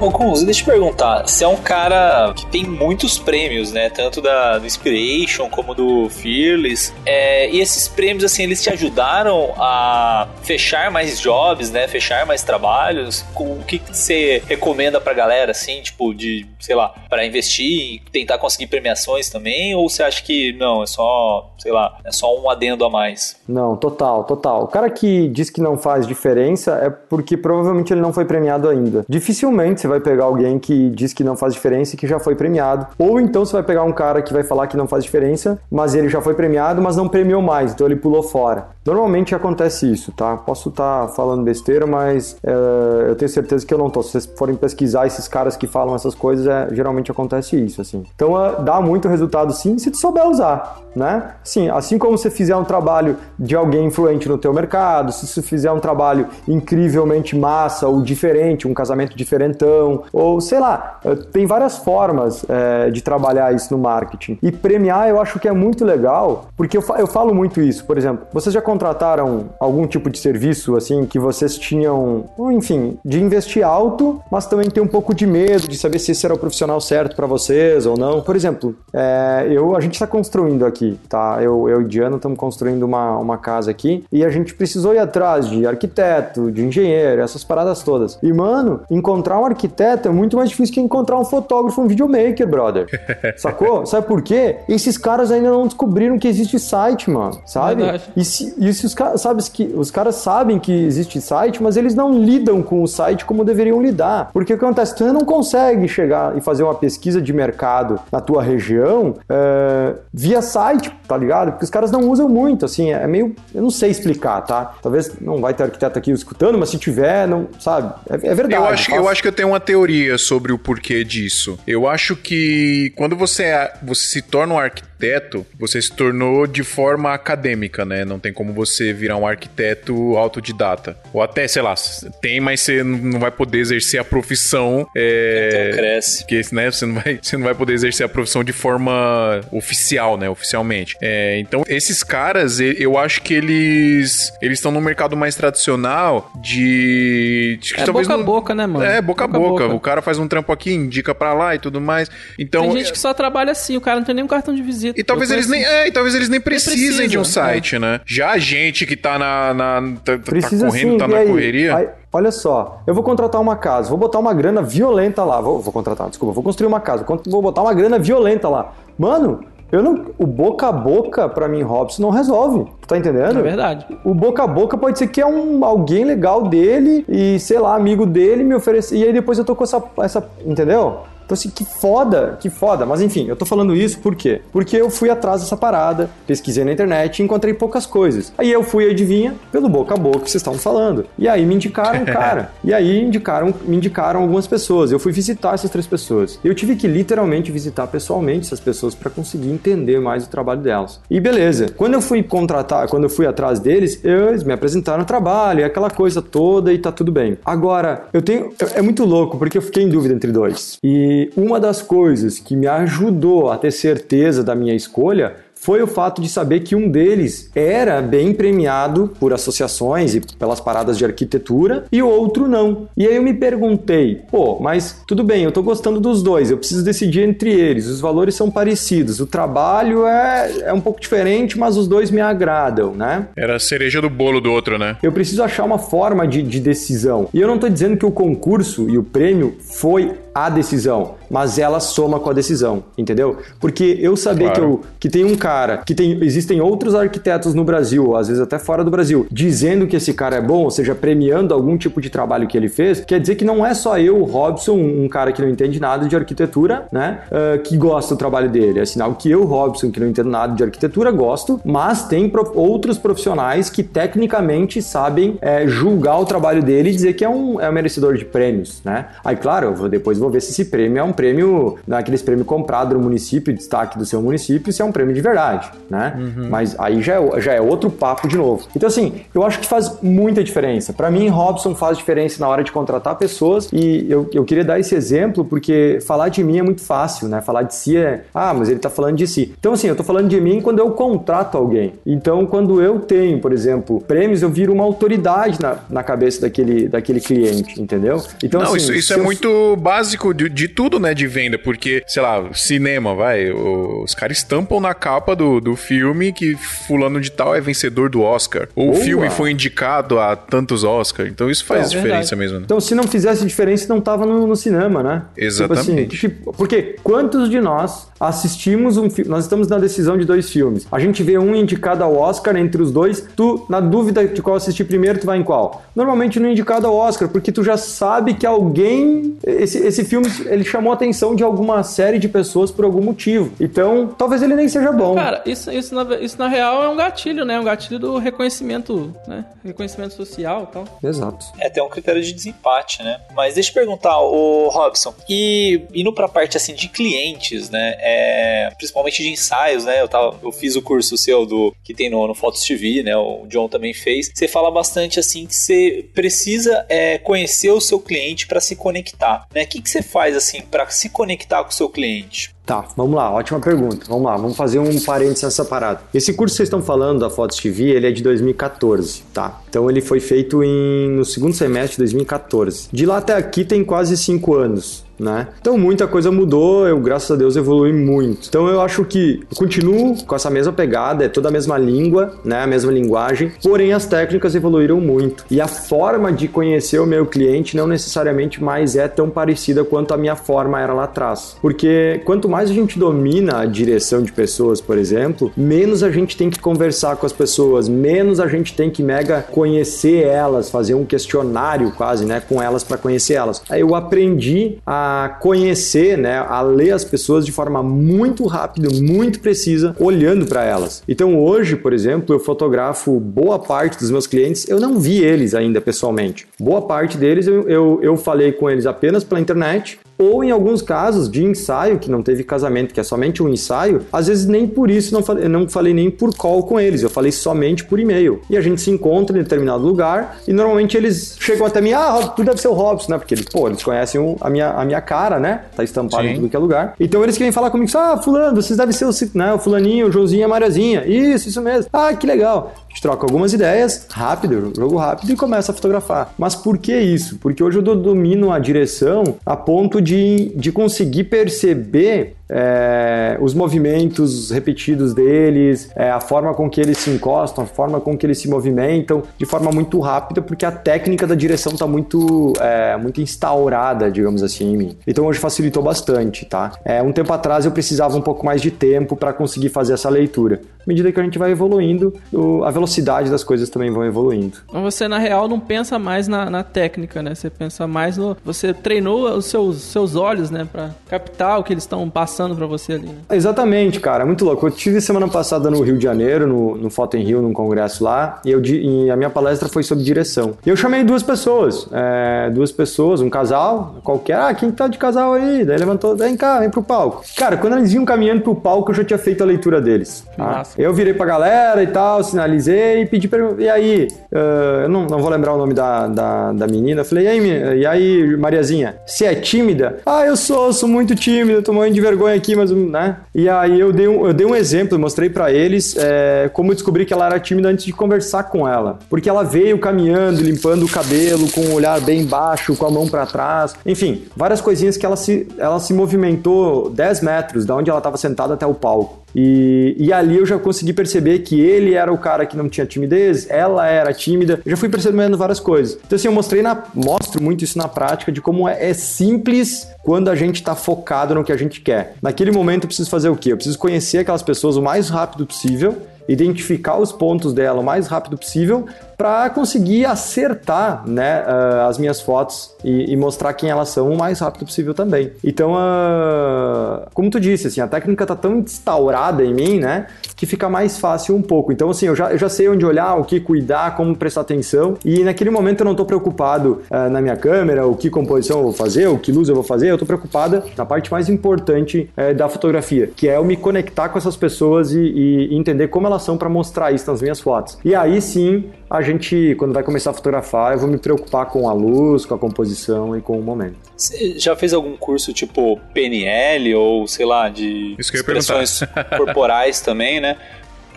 Ô, Kunz, deixa eu te perguntar, você é um cara que tem muitos prêmios, né? Tanto da, do Inspiration como do Fearless. É, e esses prêmios, assim, eles te ajudaram a fechar mais jobs, né? Fechar mais trabalhos? O que, que você recomenda pra galera, assim, tipo, de, sei lá, pra investir e tentar conseguir premiações também? Ou você acha que, não, é só, sei lá, é só um adendo a mais? Não, total, total. O cara que diz que não faz diferença é porque provavelmente ele não foi premiado ainda. Dificilmente você vai pegar alguém que diz que não faz diferença e que já foi premiado. Ou então você vai pegar um cara que vai falar que não faz diferença, mas ele já foi premiado, mas não premiou mais, então ele pulou fora. Normalmente acontece isso, tá? Posso estar falando besteira, mas é, eu tenho certeza que eu não tô. Se vocês forem pesquisar esses caras que falam essas coisas, é, geralmente acontece isso, assim. Então é, dá muito resultado sim, se tu souber usar, né? Sim, assim como você fizer um trabalho de alguém influente no teu mercado, se você fizer um trabalho incrivelmente massa ou diferente, um casamento diferentão, ou sei lá, eh, tem várias formas eh, de trabalhar isso no marketing. E premiar eu acho que é muito legal, porque eu, eu falo muito isso. Por exemplo, vocês já contrataram algum tipo de serviço assim que vocês tinham, enfim, de investir alto, mas também ter um pouco de medo de saber se esse era o profissional certo para vocês ou não. Por exemplo, eh, eu a gente está construindo aqui, tá? Eu, eu e Diana estamos construindo uma, uma casa aqui e a gente precisou ir atrás de arquiteto, de engenheiro, essas paradas todas. E mano, encontrar um arquiteto é muito mais difícil que encontrar um fotógrafo, um videomaker, brother. [LAUGHS] Sacou? Sabe por quê? Esses caras ainda não descobriram que existe site, mano. Sabe? Verdade. E se, e se os caras, sabe que os caras sabem que existe site, mas eles não lidam com o site como deveriam lidar. Porque o que acontece? Tu não consegue chegar e fazer uma pesquisa de mercado na tua região é, via site, tá ligado? Porque os caras não usam muito, assim, é meio. Eu não sei explicar, tá? Talvez não vai ter arquiteto aqui escutando, mas se tiver, não. Sabe? É, é verdade. Eu acho, eu acho que eu tenho uma teoria sobre o porquê disso. Eu acho que quando você, é- você se torna um arquiteto, você se tornou de forma acadêmica, né? Não tem como você virar um arquiteto autodidata. Ou até, sei lá, tem, mas você não vai poder exercer a profissão. É... Então cresce. Porque, né, você não, vai, [LAUGHS] você não vai poder exercer a profissão de forma oficial, né, oficialmente. É, então, esses caras, eu acho que eles eles estão no mercado mais tradicional de... de É boca a não- boca, né, mano? É, boca a boca. boca. boca. O cara faz um trampo aqui, indica pra lá e tudo mais. Então, Tem gente que só trabalha assim, o cara não tem nem um cartão de visita. E talvez eles nem, é, e talvez eles nem precisem precisa, de um é. site, né? Já a gente que tá na, na tá, tá correndo, sim, tá na aí? correria. Aí, olha só, eu vou contratar uma casa, vou botar uma grana violenta lá. Vou, vou contratar, desculpa, vou construir uma casa, vou botar uma grana violenta lá. Mano, eu não, o boca a boca, pra mim, Robson, não resolve. Tá entendendo? É verdade. O boca a boca pode ser que é um alguém legal dele e, sei lá, amigo dele me oferece. E aí depois eu tô com essa. essa entendeu? Então, assim, que foda, que foda. Mas enfim, eu tô falando isso por quê? Porque eu fui atrás dessa parada, pesquisei na internet e encontrei poucas coisas. Aí eu fui, adivinha, pelo boca a boca que vocês estavam falando. E aí me indicaram um [LAUGHS] cara. e aí indicaram, me indicaram algumas pessoas. Eu fui visitar essas três pessoas. Eu tive que literalmente visitar pessoalmente essas pessoas para conseguir entender mais o trabalho delas. E beleza. Quando eu fui contratar, quando eu fui atrás deles, eles me apresentaram o trabalho, e aquela coisa toda e tá tudo bem. Agora, eu tenho. É muito louco, porque eu fiquei em dúvida entre dois. E uma das coisas que me ajudou a ter certeza da minha escolha foi o fato de saber que um deles era bem premiado por associações e pelas paradas de arquitetura e o outro não. E aí eu me perguntei, pô, mas tudo bem, eu tô gostando dos dois, eu preciso decidir entre eles, os valores são parecidos, o trabalho é, é um pouco diferente, mas os dois me agradam, né? Era a cereja do bolo do outro, né? Eu preciso achar uma forma de, de decisão. E eu não estou dizendo que o concurso e o prêmio foi a decisão, mas ela soma com a decisão, entendeu? Porque eu saber Claro. que, eu, que tem um cara, que tem, existem outros arquitetos no Brasil, às vezes até fora do Brasil, dizendo que esse cara é bom, ou seja, premiando algum tipo de trabalho que ele fez, quer dizer que não é só eu, o Robson, um cara que não entende nada de arquitetura, né, ah, que gosta do trabalho dele. É sinal que eu, Robson, que não entendo nada de arquitetura, gosto, mas tem prof- outros profissionais que tecnicamente sabem é, julgar o trabalho dele e dizer que é um, é um merecedor de prêmios, né? Aí, claro, eu vou, depois vou ver se esse prêmio é um prêmio, naqueles prêmio comprado no município, destaque do seu município, se é um prêmio de verdade, né? Mas aí já é, já é outro papo de novo. Então, assim, eu acho que faz muita diferença. Para mim, Robson faz diferença na hora de contratar pessoas e eu, eu queria dar esse exemplo porque falar de mim é muito fácil, né? Falar de si é, ah, mas ele tá falando de si. Então, assim, eu tô falando de mim quando eu contrato alguém. Então, quando eu tenho, por exemplo, prêmios, eu viro uma autoridade na, na cabeça daquele, daquele cliente, entendeu? Então, não, assim, isso, isso é eu- muito básico de, de tudo, né, de venda, porque, sei lá, cinema, vai, os caras estampam na capa do, do filme que fulano de tal é vencedor do Oscar. Ou o filme foi indicado a tantos Oscars. Então isso faz É diferença verdade. mesmo, né? Então, se não fizesse diferença, não tava no, no cinema, né? Exatamente. Tipo assim, tipo, porque quantos de nós assistimos um filme? Nós estamos na decisão de dois filmes. A gente vê um indicado ao Oscar entre os dois. Tu, na dúvida de qual assistir primeiro, tu vai em qual? Normalmente no indicado ao Oscar, porque tu já sabe que alguém. Esse, esse filme ele chamou a atenção de alguma série de pessoas por algum motivo. Então, talvez ele nem seja bom. Cara, isso, isso, na, isso na real é um gatilho, né? Um gatilho do reconhecimento, né? Reconhecimento social e tal. Exato. É até um critério de desempate, né? Mas deixa eu perguntar, o Robson, e indo pra parte assim de clientes, né? É, principalmente de ensaios, né? Eu, tava, eu fiz o curso seu do que tem no, no Fotos TV, né? O John também fez. Você fala bastante assim que você precisa é, conhecer o seu cliente para se conectar, né? O que, que você faz assim para se conectar com o seu cliente? Tá, vamos lá, ótima pergunta. Vamos lá, vamos fazer um parênteses nessa parada. Esse curso que vocês estão falando da Fotos TV, ele é de 2014, tá? Então ele foi feito em, no segundo semestre de 2014. De lá até aqui tem quase cinco anos. Né? Então muita coisa mudou, eu graças a Deus evolui muito. Então eu acho que continuo com essa mesma pegada, é toda a mesma língua, né, a mesma linguagem, porém as técnicas evoluíram muito. E a forma de conhecer o meu cliente não necessariamente mais é tão parecida quanto a minha forma era lá atrás. Porque quanto mais a gente domina a direção de pessoas, por exemplo, menos a gente tem que conversar com as pessoas, menos a gente tem que mega conhecer elas, fazer um questionário quase, né, com elas para conhecer elas. Aí eu aprendi a conhecer, né, a ler as pessoas de forma muito rápida, muito precisa, olhando para elas. Então hoje, por exemplo, eu fotografo boa parte dos meus clientes, eu não vi eles ainda pessoalmente. Boa parte deles eu, eu, eu falei com eles apenas pela internet Ou em alguns casos de ensaio, que não teve casamento, que é somente um ensaio, às vezes nem por isso não falei, eu não falei nem por call com eles, eu falei somente por e-mail. E a gente se encontra em determinado lugar e normalmente eles chegam até mim, ah, tu deve ser o Robson, né? Porque eles, pô, eles conhecem o- a, minha, a minha cara, né? Tá estampado Sim. em tudo que é lugar. Então eles querem falar comigo, ah, fulano, vocês devem ser o, né, o fulaninho, o Joãozinho e a Mariazinha. Isso, isso mesmo. Ah, que legal. A gente troca algumas ideias, rápido, jogo rápido e começa a fotografar. Mas por que isso? Porque hoje eu do- domino a direção a ponto de, de conseguir perceber é, os movimentos repetidos deles, é, a forma com que eles se encostam, a forma com que eles se movimentam, de forma muito rápida, porque a técnica da direção está muito, é, muito instaurada, digamos assim, em mim. Então hoje facilitou bastante, tá? É, um tempo atrás eu precisava um pouco mais de tempo para conseguir fazer essa leitura. À medida que a gente vai evoluindo, o- a velocidade das coisas também vão evoluindo. Você, na real, não pensa mais na, na técnica, né? Você pensa mais no. Você treinou os seus, seus olhos, né? Pra captar o que eles estão passando pra você ali, né? Exatamente, cara, muito louco. Eu tive semana passada no Rio de Janeiro, no, no Foto em Rio, num congresso lá, e, eu, e a minha palestra foi sobre direção. E eu chamei duas pessoas, é, duas pessoas, um casal, qualquer, ah, quem tá de casal aí? Daí levantou, vem cá, vem pro palco. Cara, quando eles iam caminhando pro palco, eu já tinha feito a leitura deles. tá? Eu virei pra galera e tal, sinalizei e pedi pra e aí, ah, eu não, não vou lembrar o nome da, da, da menina, eu falei, e aí, e aí, Mariazinha, você é tímida? Ah, eu sou, sou muito tímida, tô morrendo de vergonha aqui, mas, né? E aí eu dei um, eu dei um exemplo, mostrei pra eles é, como eu descobri que ela era tímida antes de conversar com ela. Porque ela veio caminhando, limpando o cabelo, com o olhar bem baixo, com a mão pra trás, enfim, várias coisinhas que ela se, ela se movimentou 10 metros da onde ela tava sentada até o palco. E, e ali eu já consegui perceber que ele era o cara que não tinha timidez, ela era tímida. Eu já fui percebendo várias coisas. Então, assim, eu mostrei na, mostro muito isso na prática de como é, é simples quando a gente tá focado no que a gente quer. Naquele momento eu preciso fazer o quê? Eu preciso conhecer aquelas pessoas o mais rápido possível, identificar os pontos dela o mais rápido possível para conseguir acertar né, ah, as minhas fotos e, e mostrar quem elas são o mais rápido possível também. Então, ah, como tu disse, assim, a técnica tá tão instaurada em mim, né, que fica mais fácil um pouco. Então, assim, eu já, eu já sei onde olhar, o que cuidar, como prestar atenção e naquele momento eu não tô preocupado ah, na minha câmera, o que composição eu vou fazer, o que luz eu vou fazer, eu tô preocupada na parte mais importante eh, da fotografia, que é eu me conectar com essas pessoas e, e entender como elas são para mostrar isso nas minhas fotos. E aí sim, a gente, quando vai começar a fotografar, eu vou me preocupar com a luz, com a composição e com o momento. Você já fez algum curso tipo PNL ou sei lá, de expressões corporais também, né?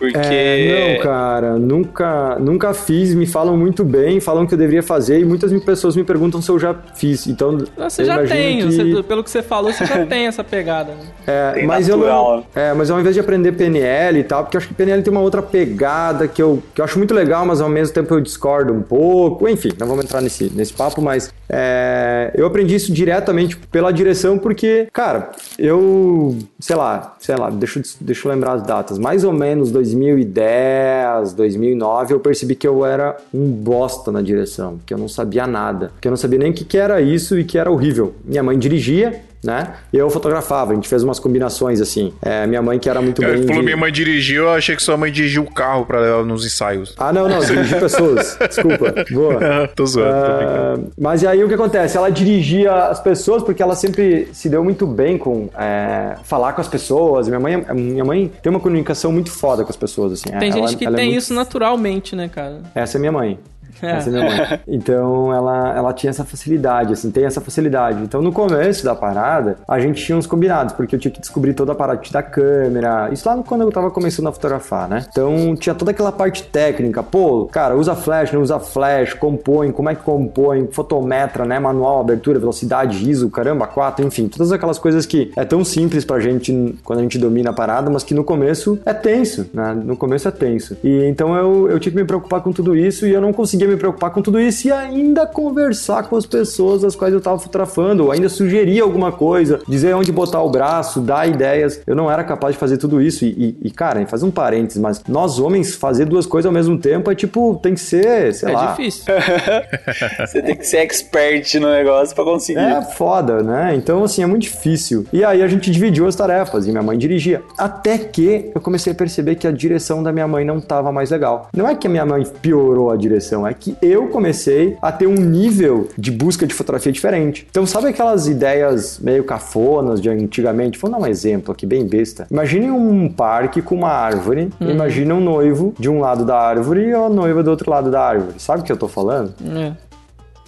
Porque. É, não, cara, nunca, nunca fiz, me falam muito bem, falam que eu deveria fazer e muitas pessoas me perguntam se eu já fiz. Então, Você eu já tem, que- você- pelo que você falou, você já [LAUGHS] tem essa pegada. Né? É, Bem mas eu natural, não, é, mas ao invés de aprender PNL e tal, porque eu acho que PNL tem uma outra pegada que eu, que eu acho muito legal, mas ao mesmo tempo eu discordo um pouco. Enfim, não vamos entrar nesse, nesse papo, mas é, eu aprendi isso diretamente pela direção, porque, cara, eu, sei lá, sei lá, deixa, eu- deixa eu lembrar as datas, mais ou menos 2010, 2009, eu percebi que eu era um bosta na direção, que eu não sabia nada, que eu não sabia nem o que, que era isso e que era horrível. Minha mãe dirigia, né? E eu fotografava, a gente fez umas combinações assim. É, minha mãe que era muito Cara, bem. falou de- minha mãe dirigiu, eu achei que sua mãe dirigiu o carro pra levar nos ensaios. Ah, não, não, dirigi pessoas. [LAUGHS] Desculpa. Boa. tô zoando, tô brincando. Ah, mas e aí o que acontece? Ela dirigia as pessoas porque ela sempre se deu muito bem com é, falar com as pessoas. Minha mãe, minha mãe tem uma comunicação muito foda com as pesas, assim. Tem Ela- gente que ela é tem muito- isso naturalmente, né, cara? Essa é minha mãe. É. É minha mãe. Então ela, ela tinha essa facilidade, assim, tem essa facilidade. Então no começo da parada, a gente tinha uns combinados, porque eu tinha que descobrir toda a parte da câmera. Isso lá quando eu tava começando a fotografar, né? Então tinha toda aquela parte técnica. Pô, cara, usa flash, não usa flash, compõe, como é que compõe, fotometra, né? Manual, abertura, velocidade, ISO, caramba, 4, enfim, todas aquelas coisas que é tão simples pra gente quando a gente domina a parada, mas que no começo é tenso, né? No começo é tenso. E então eu, eu tive que me preocupar com tudo isso e eu não conseguia me preocupar com tudo isso e ainda conversar com as pessoas das quais eu tava fotografando, ou ainda sugerir alguma coisa, dizer onde botar o braço, dar ideias. Eu não era capaz de fazer tudo isso. E, e- e, cara, faz um parênteses, mas nós homens fazer duas coisas ao mesmo tempo é tipo, tem que ser, sei É lá. difícil. [LAUGHS] Você tem que ser expert no negócio pra conseguir. É foda, né? Então, assim, é muito difícil. E aí a gente dividiu as tarefas e minha mãe dirigia. Até que eu comecei a perceber que a direção da minha mãe não tava mais legal. Não é que a minha mãe piorou a direção, é né? Que eu comecei a ter um nível de busca de fotografia diferente. Então, sabe aquelas ideias meio cafonas de antigamente? Vou dar um exemplo aqui, bem besta. Imagine um parque com uma árvore, Uhum. imagine um noivo de um lado da árvore e a noiva do outro lado da árvore. Sabe o que eu tô falando? É.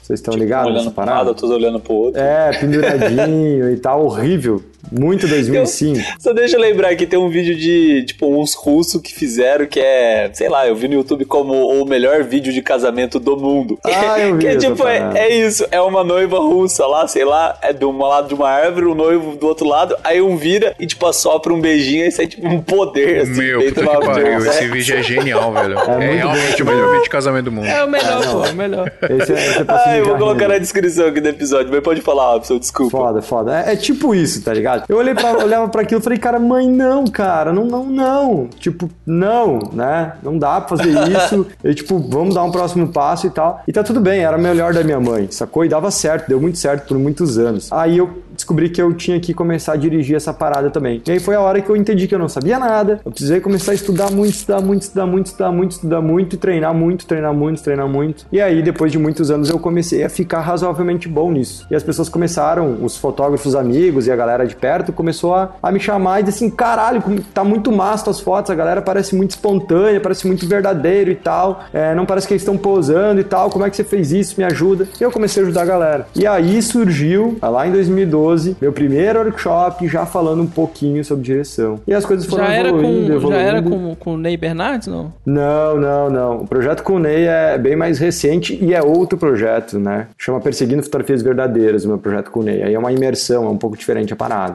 Vocês estão Um ligados nessa pra um parada? lado, todos olhando pro outro. É, penduradinho [LAUGHS] e tal, horrível. Muito 2005. Só deixa eu lembrar que tem um vídeo de, tipo, uns russos que fizeram que é, sei lá, eu vi no YouTube como o melhor vídeo de casamento do mundo. Ah, eu [LAUGHS] vi que é tipo, é, é isso, é uma noiva russa lá, sei lá, é de um lado de uma árvore, o noivo do outro lado, aí um vira e, tipo, assopra um beijinho e sai, tipo, um poder, assim, Meu, dentro puta que pariu. bolsa. Esse vídeo é genial, velho. [LAUGHS] É, muito realmente o melhor vídeo de casamento do mundo. É o melhor, pô, é o melhor. Esse é, esse é Ah, eu vou colocar nele. na descrição aqui do episódio, mas pode falar, Robson, desculpa. Foda, foda. É, é tipo isso, tá ligado? Eu olhei pra, olhava pra aquilo e falei, cara, mãe, não, cara, não, não, não. Tipo, não, né? Não dá pra fazer isso. [LAUGHS] E, tipo, vamos dar um próximo passo e tal. E tá tudo bem, era melhor da minha mãe, sacou? E dava certo, deu muito certo por muitos anos. Aí eu descobri que eu tinha que começar a dirigir essa parada também. E aí foi a hora que eu entendi que eu não sabia nada. Eu precisei começar a estudar muito, estudar muito, estudar muito, estudar muito, estudar muito, e treinar muito, treinar muito, treinar muito. E aí, depois de muitos anos, eu comecei a ficar razoavelmente bom nisso. E as pessoas começaram, os fotógrafos amigos e a galera de perto, começou a, a me chamar e dizer assim: caralho, tá muito massa as fotos, a galera parece muito espontânea, parece muito verdadeiro e tal. É, não parece que eles estão posando e tal. Como é que você fez isso? Me ajuda. E eu comecei a ajudar a galera. E aí surgiu, lá em 2012, meu primeiro workshop, já falando um pouquinho sobre direção. E as coisas foram Já era, evoluindo, com, evoluindo. já era com, com o Ney Bernardes, não? Não, não, não. O projeto com o Ney é bem mais recente e é outro projeto, né? Chama Perseguindo Fotografias Verdadeiras, o meu projeto com o Ney. Aí é uma imersão, é um pouco diferente a parada.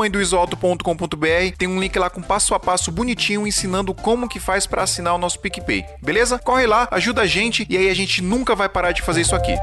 santamanhodoisoalto.com.br. Tem um link lá com passo a passo bonitinho ensinando como que faz para assinar o nosso PicPay. Beleza? Corre lá, ajuda a gente e aí a gente nunca vai parar de fazer isso aqui.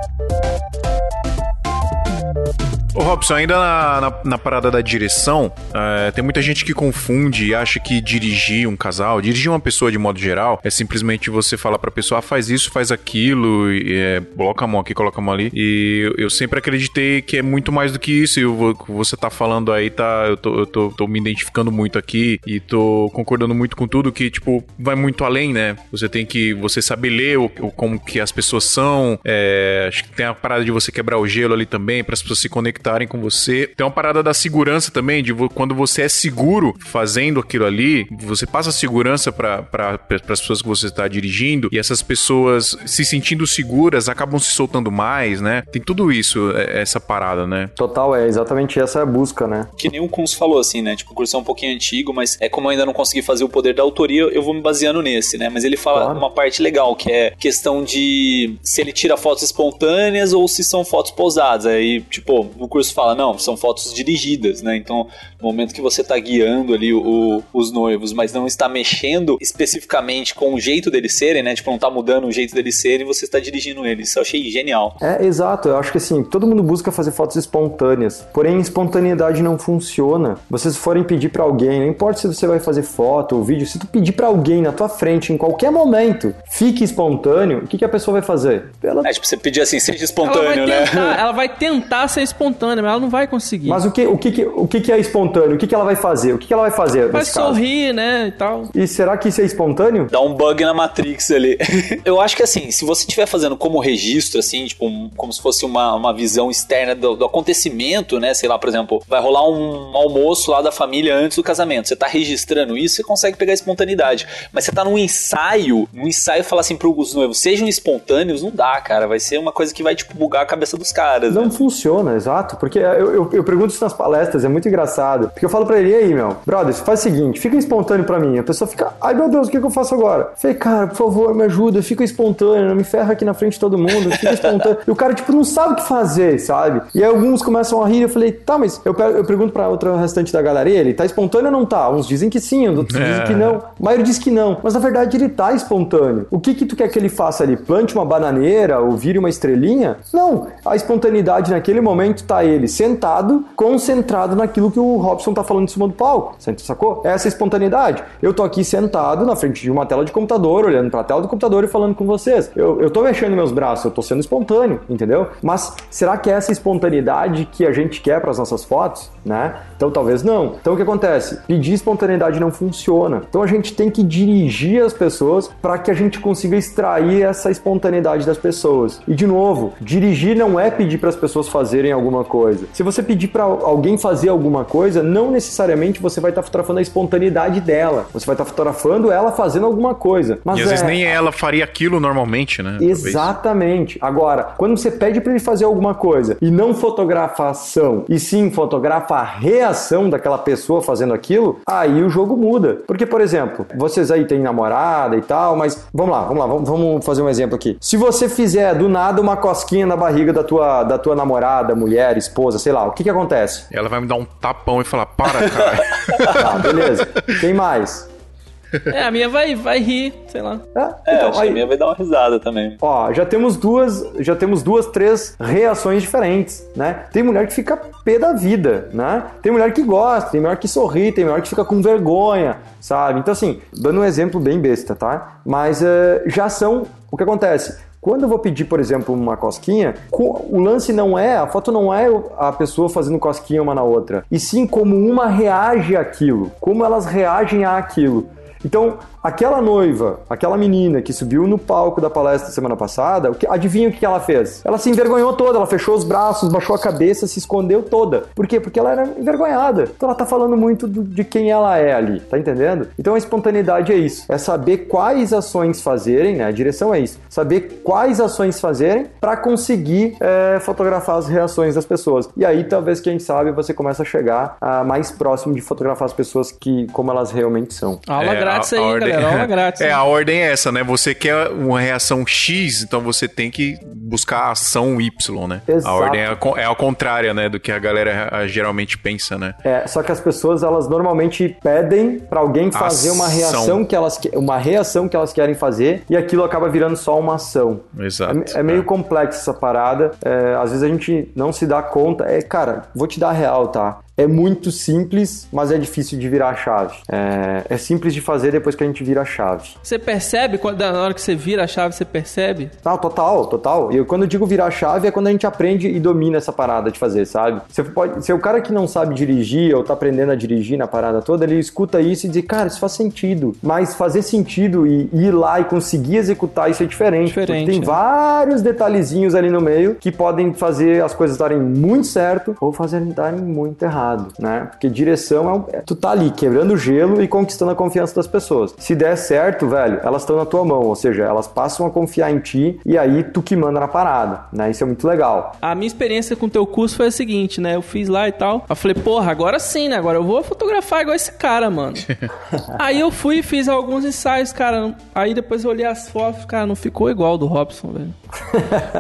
Ô Robson, ainda na, na, na parada da direção, é, tem muita gente que confunde e acha que dirigir um casal, dirigir uma pessoa de modo geral, é simplesmente você falar pra pessoa, ah, faz isso, faz aquilo, e, é, coloca a mão aqui, coloca a mão ali. E eu, eu sempre acreditei que é muito mais do que isso, e que você tá falando aí, tá, eu, tô, eu tô, tô me identificando muito aqui e tô concordando muito com tudo que, tipo, vai muito além, né? Você tem que, você saber ler o, o- como que as pessoas são, é, acho que tem a parada de você quebrar o gelo ali também, para as pessoas se conectarem com você. Tem uma parada da segurança também, de quando você é seguro fazendo aquilo ali, você passa segurança para as pessoas que você está dirigindo e essas pessoas se sentindo seguras acabam se soltando mais, né? Tem tudo isso, é- essa parada, né? Total, é exatamente essa a busca, né? Que nem o Kunz falou, assim, né? Tipo, o curso é um pouquinho antigo, mas é como eu ainda não consegui fazer o poder da autoria, eu vou me baseando nesse, né? Mas ele fala Claro. uma parte legal, que é questão de se ele tira fotos espontâneas ou se são fotos pousadas. Aí, tipo, no curso fala, não, são fotos dirigidas, né? Então, no momento que você tá guiando ali o- o- os noivos, mas não está mexendo especificamente com o jeito deles serem, né? Tipo, não tá mudando o jeito deles serem, você está dirigindo eles. Isso eu achei genial. É, exato. Eu acho que assim, todo mundo busca fazer fotos espontâneas. Porém, espontaneidade não funciona. Vocês forem pedir pra alguém, não importa se você vai fazer foto ou vídeo, se tu pedir pra alguém na tua frente, em qualquer momento, fique espontâneo, o que, que a pessoa vai fazer? Ela... É, tipo, você pedir assim, seja Ela vai, espontâneo, né? tentar, [LAUGHS] ela vai tentar ser espontânea, mas ela não vai conseguir. Mas o que, o, que, que- o que, é espontâneo? O que, ela vai fazer? O que, ela vai fazer vai nesse caso? sorrir, né, e tal. E será que isso é espontâneo? Dá um bug na Matrix ali. [LAUGHS] Eu acho que assim, se você estiver fazendo como registro, assim, tipo, um- como se fosse uma, uma visão externa do, do acontecimento, né? Sei lá, por exemplo, vai rolar um almoço lá da família antes do casamento. Você tá registrando isso, você consegue pegar a espontaneidade. Mas você tá num ensaio, num ensaio falar assim pros noivos, sejam espontâneos, não dá, cara. Vai ser uma coisa que vai, tipo, bugar a cabeça dos caras. Não né? funciona, exato. Chato, porque eu, eu, eu pergunto isso nas palestras, é muito engraçado. Porque eu falo pra ele, e aí, meu, brother, faz o seguinte, fica espontâneo pra mim. A pessoa fica, ai meu Deus, o que, que eu faço agora? Eu falei, cara, por favor, me ajuda, fica espontâneo, não me ferra aqui na frente de todo mundo, fica espontâneo. e o cara, tipo, não sabe o que fazer, sabe? E aí alguns começam a rir, eu falei, tá, mas eu, eu pergunto pra outra restante da galera, ele, tá espontâneo ou não tá? Uns dizem que sim, outros dizem que não. A maioria diz que não, mas na verdade ele tá espontâneo. O que que tu quer que ele faça ali? Plante uma bananeira ou vire uma estrelinha? Não, a espontaneidade naquele momento tá ele sentado, concentrado naquilo que o Robson tá falando em cima do palco. Sacou? Essa é espontaneidade. Eu tô aqui sentado na frente de uma tela de computador, olhando pra tela do computador e falando com vocês. Eu, eu tô mexendo meus braços, eu tô sendo espontâneo, entendeu? Mas será que é essa espontaneidade que a gente quer para as nossas fotos, né? Então talvez não. Então o que acontece? Pedir espontaneidade não funciona. Então a gente tem que dirigir as pessoas para que a gente consiga extrair essa espontaneidade das pessoas. E de novo, dirigir não é pedir para as pessoas fazerem alguma coisa. Se você pedir para alguém fazer alguma coisa, não necessariamente você vai estar fotografando a espontaneidade dela. Você vai estar fotografando ela fazendo alguma coisa. Mas e às vezes é- nem ela faria aquilo normalmente, né? Exatamente. Agora, quando você pede para ele fazer alguma coisa e não fotografa a ação, e sim fotografa a reação daquela pessoa fazendo aquilo, aí o jogo muda. Porque, por exemplo, vocês aí têm namorada e tal, mas vamos lá, vamos lá, vamos, vamos fazer um exemplo aqui. Se você fizer do nada uma cosquinha na barriga da tua, da tua namorada, mulher, esposa, sei lá, o que que acontece? Ela vai me dar um tapão e falar: para, cara. Tá, [LAUGHS] beleza. Quem mais? É, a minha vai, vai rir, sei lá. É, É, então, acho que aí- a minha vai dar uma risada também. Ó, já temos duas, já temos duas, três reações diferentes, né? Tem mulher que fica pé da vida, né? Tem mulher que gosta, tem mulher que sorri, tem mulher que fica com vergonha, sabe? Então, assim, dando um exemplo bem besta, tá? Mas eh, já são. O que acontece? Quando eu vou pedir, por exemplo, uma cosquinha, co- o lance não é, a foto não é a pessoa fazendo cosquinha uma na outra, e sim como uma reage àquilo, como elas reagem àquilo. Então, aquela noiva, aquela menina que subiu no palco da palestra semana passada, o que- adivinha o que ela fez? Ela se envergonhou toda, ela fechou os braços, baixou a cabeça, se escondeu toda. Por quê? Porque ela era envergonhada. Então ela tá falando muito do- de quem ela é ali, tá entendendo? Então a espontaneidade é isso, é saber quais ações fazerem, né? A direção é isso, saber quais ações fazerem para conseguir é, fotografar as reações das pessoas. E aí talvez quem sabe você começa a chegar ah, mais próximo de fotografar as pessoas que como elas realmente são. Aula É, grátis a- a aí, ordem- galera. Aula [LAUGHS] grátis. É, a ordem é essa, né? Você quer uma reação X, então você tem que buscar a ação Y, né? Exato. A ordem é é a contrária, né? Do que a galera geralmente pensa, né? É, só que as pessoas elas normalmente pedem pra alguém fazer uma Ação. reação que elas uma reação que elas querem fazer e aquilo acaba virando só uma ação. Exato. É, é meio complexo essa parada. É, às vezes a gente não se dá conta. É, cara, vou te dar a real, tá? É muito simples, mas é difícil de virar a chave. É, é simples de fazer depois que a gente vira a chave. Você percebe, quando- na hora que você vira a chave, você percebe? Não, total, total. E eu, quando eu digo virar a chave é quando a gente aprende e domina essa parada de fazer, sabe? Você pode, se o cara que não sabe dirigir ou tá aprendendo a dirigir na parada toda, ele escuta isso e diz, cara, isso faz sentido. Mas fazer sentido e ir lá e conseguir executar isso é diferente. Diferente, porque tem né? vários detalhezinhos ali no meio que podem fazer as coisas darem muito certo ou fazerem darem muito errado, né? Porque direção é, um, é- tu tá ali quebrando o gelo e conquistando a confiança das pessoas. Se der certo, velho, elas estão na tua mão, ou seja, elas passam a confiar em ti e aí tu que manda na parada, né? Isso é muito legal. A minha experiência com o teu curso foi a seguinte, né? Eu fiz lá e tal. Eu falei, porra, agora sim, né? Agora eu vou fotografar igual esse cara, mano. [LAUGHS] Aí eu fui e fiz alguns ensaios, cara. Aí depois eu olhei as fotos, cara, não ficou igual ao do Robson, velho.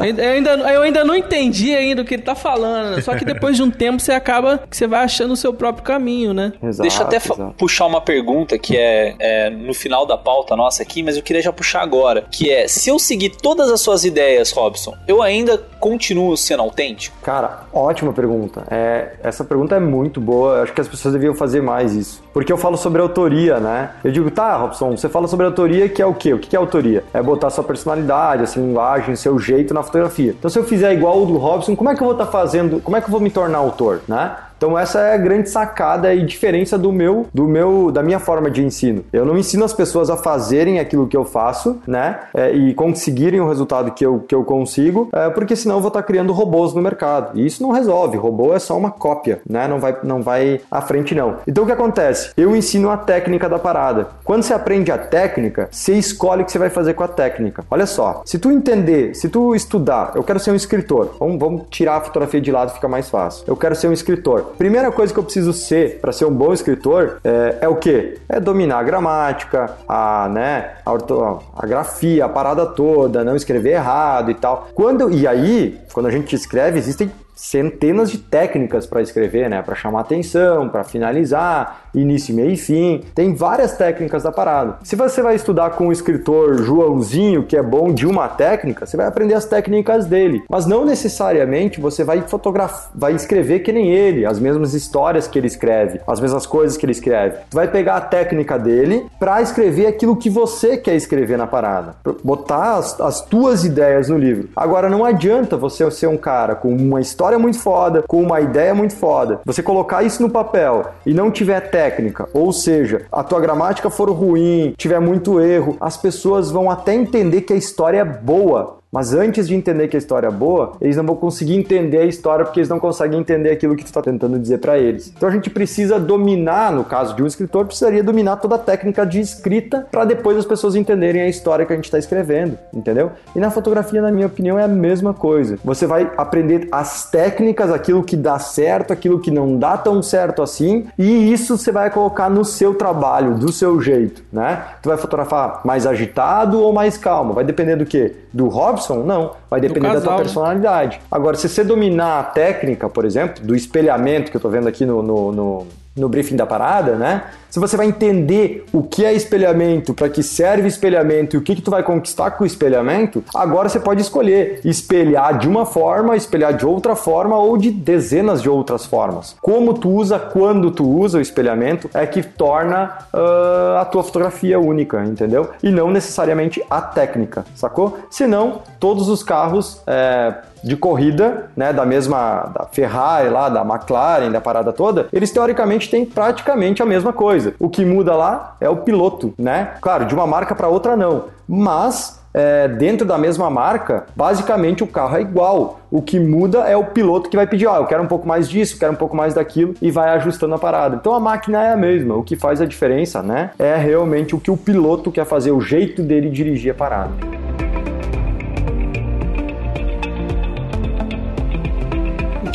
Ainda- [LAUGHS] eu, ainda, eu ainda não entendi ainda o que ele tá falando, né? Só que depois de um tempo você acaba que você vai achando o seu próprio caminho, né? Exato, Deixa eu até exato. puxar uma pergunta que é, é no final da pauta nossa aqui, mas eu queria já puxar agora. Que é, se eu seguir todas as suas ideias, Robson, eu ainda continuo sendo autêntico? Cara, ótima pergunta. É, essa pergunta é muito boa. Eu acho que as pessoas deviam fazer mais isso. Porque eu falo sobre autoria, né? Eu digo, tá, Robson, você fala sobre autoria, que é o quê? O que é autoria? É botar sua personalidade, a sua linguagem, seu jeito na fotografia. Então, se eu fizer igual o do Robson, como é que eu vou estar fazendo? Como é que eu vou me tornar autor, né? Então essa é a grande sacada e diferença do meu, do meu, da minha forma de ensino. Eu não ensino as pessoas a fazerem aquilo que eu faço, né? É, e conseguirem o resultado que eu, que eu consigo, é, porque senão eu vou estar criando robôs no mercado. E isso não resolve. Robô é só uma cópia, né? Não vai, não vai à frente não. Então o que acontece? Eu ensino a técnica da parada. Quando você aprende a técnica, você escolhe o que você vai fazer com a técnica. Olha só, se tu entender, se tu estudar, eu quero ser um escritor. Vamos, vamos tirar a fotografia de lado, fica mais fácil. Eu quero ser um escritor. Primeira coisa que eu preciso ser para ser um bom escritor é, é o quê? É dominar a gramática, a, né, a, orto, a grafia, a parada toda, não escrever errado e tal. Quando e aí, quando a gente escreve, existem centenas de técnicas para escrever, né? Para chamar atenção, para finalizar, início, meio e fim. Tem várias técnicas da parada. Se você vai estudar com o escritor Joãozinho, que é bom de uma técnica, você vai aprender as técnicas dele. Mas não necessariamente você vai fotografar, vai escrever que nem ele, as mesmas histórias que ele escreve, as mesmas coisas que ele escreve. Tu vai pegar a técnica dele para escrever aquilo que você quer escrever na parada, botar as, as tuas ideias no livro. Agora não adianta você ser um cara com uma história história muito foda, com uma ideia muito foda, você colocar isso no papel e não tiver técnica, ou seja, a tua gramática for ruim, tiver muito erro, as pessoas vão até entender que a história é boa, mas antes de entender que a história é boa, eles não vão conseguir entender a história porque eles não conseguem entender aquilo que tu está tentando dizer para eles. Então a gente precisa dominar, no caso de um escritor, precisaria dominar toda a técnica de escrita para depois as pessoas entenderem a história que a gente está escrevendo, entendeu? E na fotografia, na minha opinião, é a mesma coisa. Você vai aprender as técnicas, aquilo que dá certo, aquilo que não dá tão certo assim, e isso você vai colocar no seu trabalho, do seu jeito, né? Tu vai fotografar mais agitado ou mais calmo, vai depender do que? Do hobby Robson? Não. Vai depender da tua né? personalidade. Agora, se você dominar a técnica, por exemplo, do espelhamento que eu tô vendo aqui no, no, no no briefing da parada, né? Se você vai entender o que é espelhamento, para que serve espelhamento e o que, que tu vai conquistar com o espelhamento, agora você pode escolher espelhar de uma forma, espelhar de outra forma ou de dezenas de outras formas. Como tu usa, quando tu usa o espelhamento é que torna uh, a tua fotografia única, entendeu? E não necessariamente a técnica, sacou? Senão, todos os carros é, de corrida, né, da mesma da Ferrari lá, da McLaren, da parada toda, eles teoricamente têm praticamente a mesma coisa. O que muda lá é o piloto, né? Claro, de uma marca para outra não, mas é, dentro da mesma marca, basicamente o carro é igual. O que muda é o piloto que vai pedir, oh, eu quero um pouco mais disso, quero um pouco mais daquilo e vai ajustando a parada. Então a máquina é a mesma. O que faz a diferença, né, é realmente o que o piloto quer fazer, o jeito dele dirigir a parada.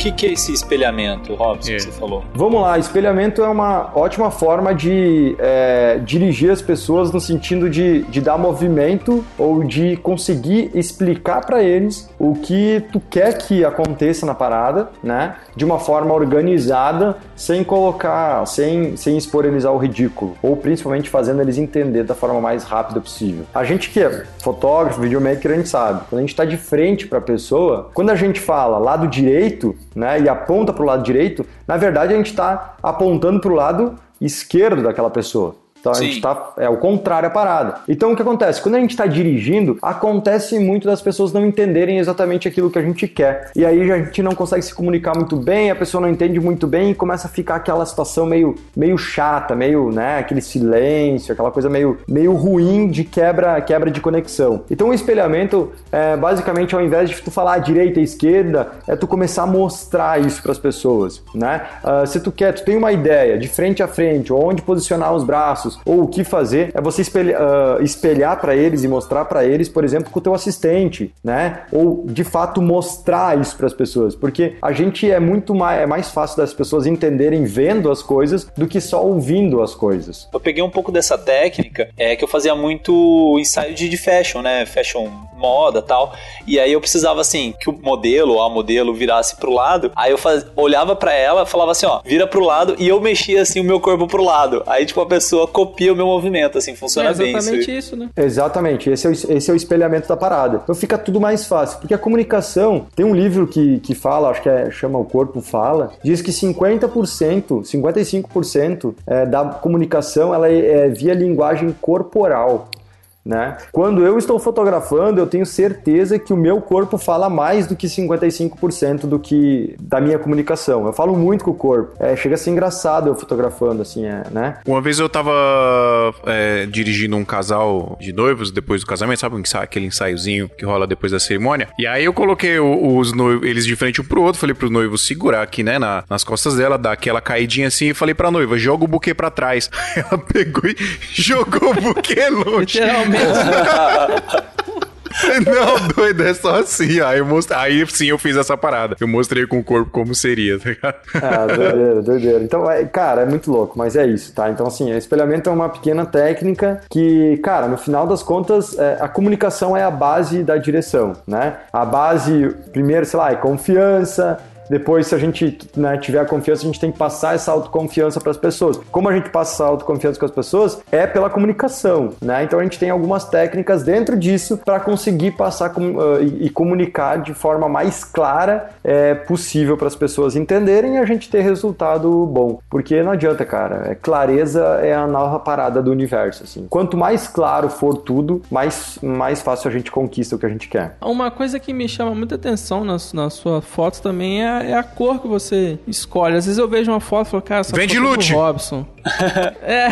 Que, que é esse espelhamento, Robson, é. que você falou? Vamos lá, espelhamento é uma ótima forma de é, dirigir as pessoas no sentido de, de dar movimento ou de conseguir explicar para eles o que tu quer que aconteça na parada, né? De uma forma organizada, sem colocar, sem, sem expor eles ao ridículo, ou principalmente fazendo eles entender da forma mais rápida possível. A gente que é fotógrafo, videomaker, a gente sabe, quando a gente está de frente para a pessoa, quando a gente fala lado direito, né, e aponta para o lado direito, na verdade a gente está apontando para o lado esquerdo daquela pessoa. Então Sim. a gente tá. É o contrário à parada. Então o que acontece? Quando a gente está dirigindo, acontece muito das pessoas não entenderem exatamente aquilo que a gente quer. E aí a gente não consegue se comunicar muito bem, a pessoa não entende muito bem e começa a ficar aquela situação meio, meio chata, meio, né, aquele silêncio, aquela coisa meio, meio ruim de quebra, quebra de conexão. Então o espelhamento, é, basicamente, ao invés de tu falar direita e esquerda, é tu começar a mostrar isso para as pessoas, né? Uh, se tu quer, tu tem uma ideia de frente a frente, onde posicionar os braços, ou o que fazer, é você espelhar, uh, espelhar para eles e mostrar para eles, por exemplo, com o teu assistente, né? Ou de fato mostrar isso para as pessoas, porque a gente é muito mais é mais fácil das pessoas entenderem vendo as coisas do que só ouvindo as coisas. Eu peguei um pouco dessa técnica, é que eu fazia muito ensaio de, de fashion, né? Fashion moda, tal. E aí eu precisava assim que o modelo a modelo virasse pro lado. Aí eu faz... olhava para ela, falava assim, ó, vira pro lado e eu mexia assim o meu corpo pro lado. Aí tipo a pessoa copia o meu movimento, assim, funciona é bem. Exatamente isso. isso, né? Exatamente, esse é, o, esse é o espelhamento da parada. Então fica tudo mais fácil, porque a comunicação, tem um livro que, que fala, acho que é, chama O Corpo Fala, diz que 50%, 55% é, da comunicação ela é, é via linguagem corporal. Né? Quando eu estou fotografando, eu tenho certeza que o meu corpo fala mais do que 55% do que da minha comunicação. Eu falo muito com o corpo. É, chega a ser engraçado eu fotografando, assim, é, né? Uma vez eu tava é, dirigindo um casal de noivos depois do casamento, sabe aquele ensaiozinho que rola depois da cerimônia? E aí eu coloquei o- os noivos, eles de frente um pro outro, falei pro noivo segurar aqui, né, na- nas costas dela, dar aquela caidinha assim, e falei pra noiva, joga o buquê pra trás. [LAUGHS] Ela pegou e [LAUGHS] jogou o buquê longe. Literalmente. [LAUGHS] Não, doido, é só assim. Aí, aí sim eu fiz essa parada. Eu mostrei com o corpo como seria, tá ligado? Ah, doideira, doideira. Então, é, cara, é muito louco, mas é isso, tá? Então, assim, espelhamento é uma pequena técnica que, cara, no final das contas, é, a comunicação é a base da direção, né? A base, primeiro, sei lá, é confiança. Depois, se a gente né, tiver a confiança, a gente tem que passar essa autoconfiança para as pessoas. Como a gente passa essa autoconfiança com as pessoas? É pela comunicação, né? Então a gente tem algumas técnicas dentro disso para conseguir passar com- ah, e, e comunicar de forma mais clara é, possível para as pessoas entenderem e a gente ter resultado bom. Porque não adianta, cara. É, clareza é a nova parada do universo. Assim. Quanto mais claro for tudo, mais, mais fácil a gente conquista o que a gente quer. Uma coisa que me chama muita atenção nas, nas suas fotos também é, a- é a cor que você escolhe. Às vezes eu vejo uma foto e falo, cara, essa Vende foto é do. Robson. [LAUGHS] é.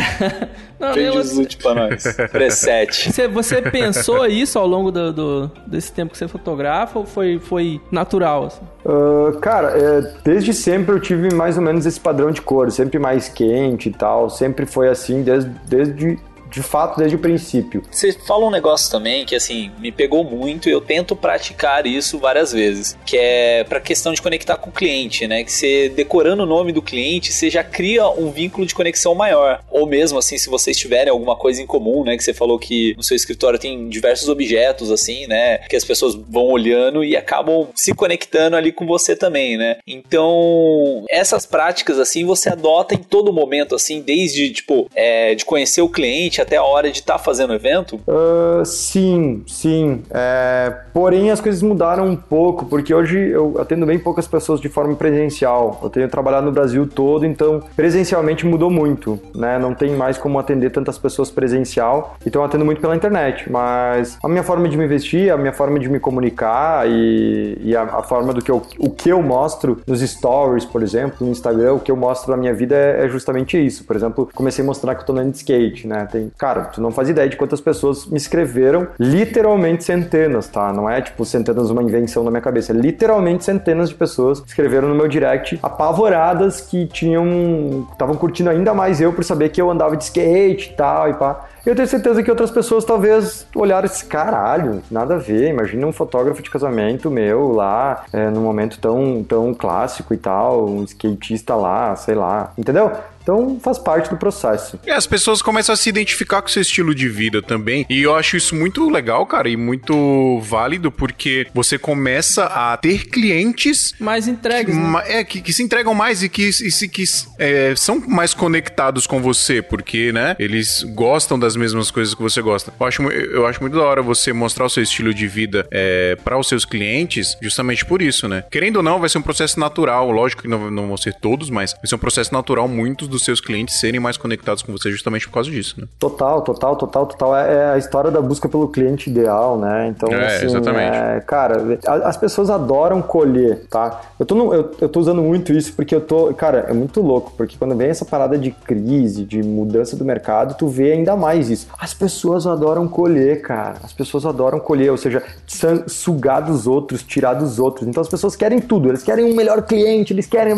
Não, Vende os você, loot pra nós. Preset. [LAUGHS] você, você pensou isso ao longo do, do- desse tempo que você fotografa ou foi, foi natural? assim? Ah, cara, é, desde sempre eu tive mais ou menos esse padrão de cor, sempre mais quente e tal, sempre foi assim, desde, desde de fato, desde o princípio. Você fala um negócio também que assim me pegou muito e eu tento praticar isso várias vezes, que é pra questão de conectar com o cliente, né? Que você decorando o nome do cliente, você já cria um vínculo de conexão maior. Ou mesmo assim, se vocês tiverem alguma coisa em comum, né? Que você falou que no seu escritório tem diversos objetos assim, né? Que as pessoas vão olhando e acabam se conectando ali com você também, né? Então, essas práticas assim você adota em todo momento, assim, desde tipo é, de conhecer o cliente até a hora de estar fazendo o evento. Ah, sim, sim. É, porém, as coisas mudaram um pouco, porque hoje eu atendo bem poucas pessoas de forma presencial. Eu tenho trabalhado no Brasil todo, então presencialmente mudou muito, né? Não tem mais como atender tantas pessoas presencial, então atendo muito pela internet. Mas a minha forma de me vestir, a minha forma de me comunicar e, e a, a forma do que eu, o que eu mostro nos stories, por exemplo, no Instagram, o que eu mostro da minha vida é, é justamente isso. Por exemplo, comecei a mostrar que eu tô andando de skate, né? Tem, cara, tu não faz ideia de quantas pessoas me escreveram, literalmente centenas, tá? Não é tipo centenas uma invenção na minha cabeça, é literalmente centenas de pessoas escreveram no meu direct apavoradas que tinham estavam curtindo ainda mais eu por saber que eu andava de skate e tal e pá. Eu tenho certeza que outras pessoas talvez olharam esse caralho, nada a ver. Imagina um fotógrafo de casamento meu lá, é, num momento tão, tão clássico e tal, um skatista lá, sei lá, entendeu? Então faz parte do processo. E as pessoas começam a se identificar com seu estilo de vida também. E eu acho isso muito legal, cara, e muito válido, porque você começa a ter clientes Mais entregues, né? ma- é, que, que se entregam mais e que, e se- que é, são mais conectados com você, porque, né, eles gostam das mesmas coisas que você gosta. Eu acho, eu acho muito da hora você mostrar o seu estilo de vida é, para os seus clientes, justamente por isso, né? Querendo ou não, vai ser um processo natural, lógico que não, não vão ser todos, mas vai ser um processo natural muitos dos seus clientes serem mais conectados com você justamente por causa disso, né? Total, total, total, total. É, é a história da busca pelo cliente ideal, né? Então, É, assim, exatamente. é, cara, as pessoas adoram colher, tá? Eu tô, no- eu, eu tô usando muito isso porque eu tô. Cara, é muito louco, porque quando vem essa parada de crise, de mudança do mercado, tu vê ainda mais isso. As pessoas adoram colher, cara. As pessoas adoram colher, ou seja, sugar dos outros, tirar dos outros. Então as pessoas querem tudo, eles querem um melhor cliente, eles querem,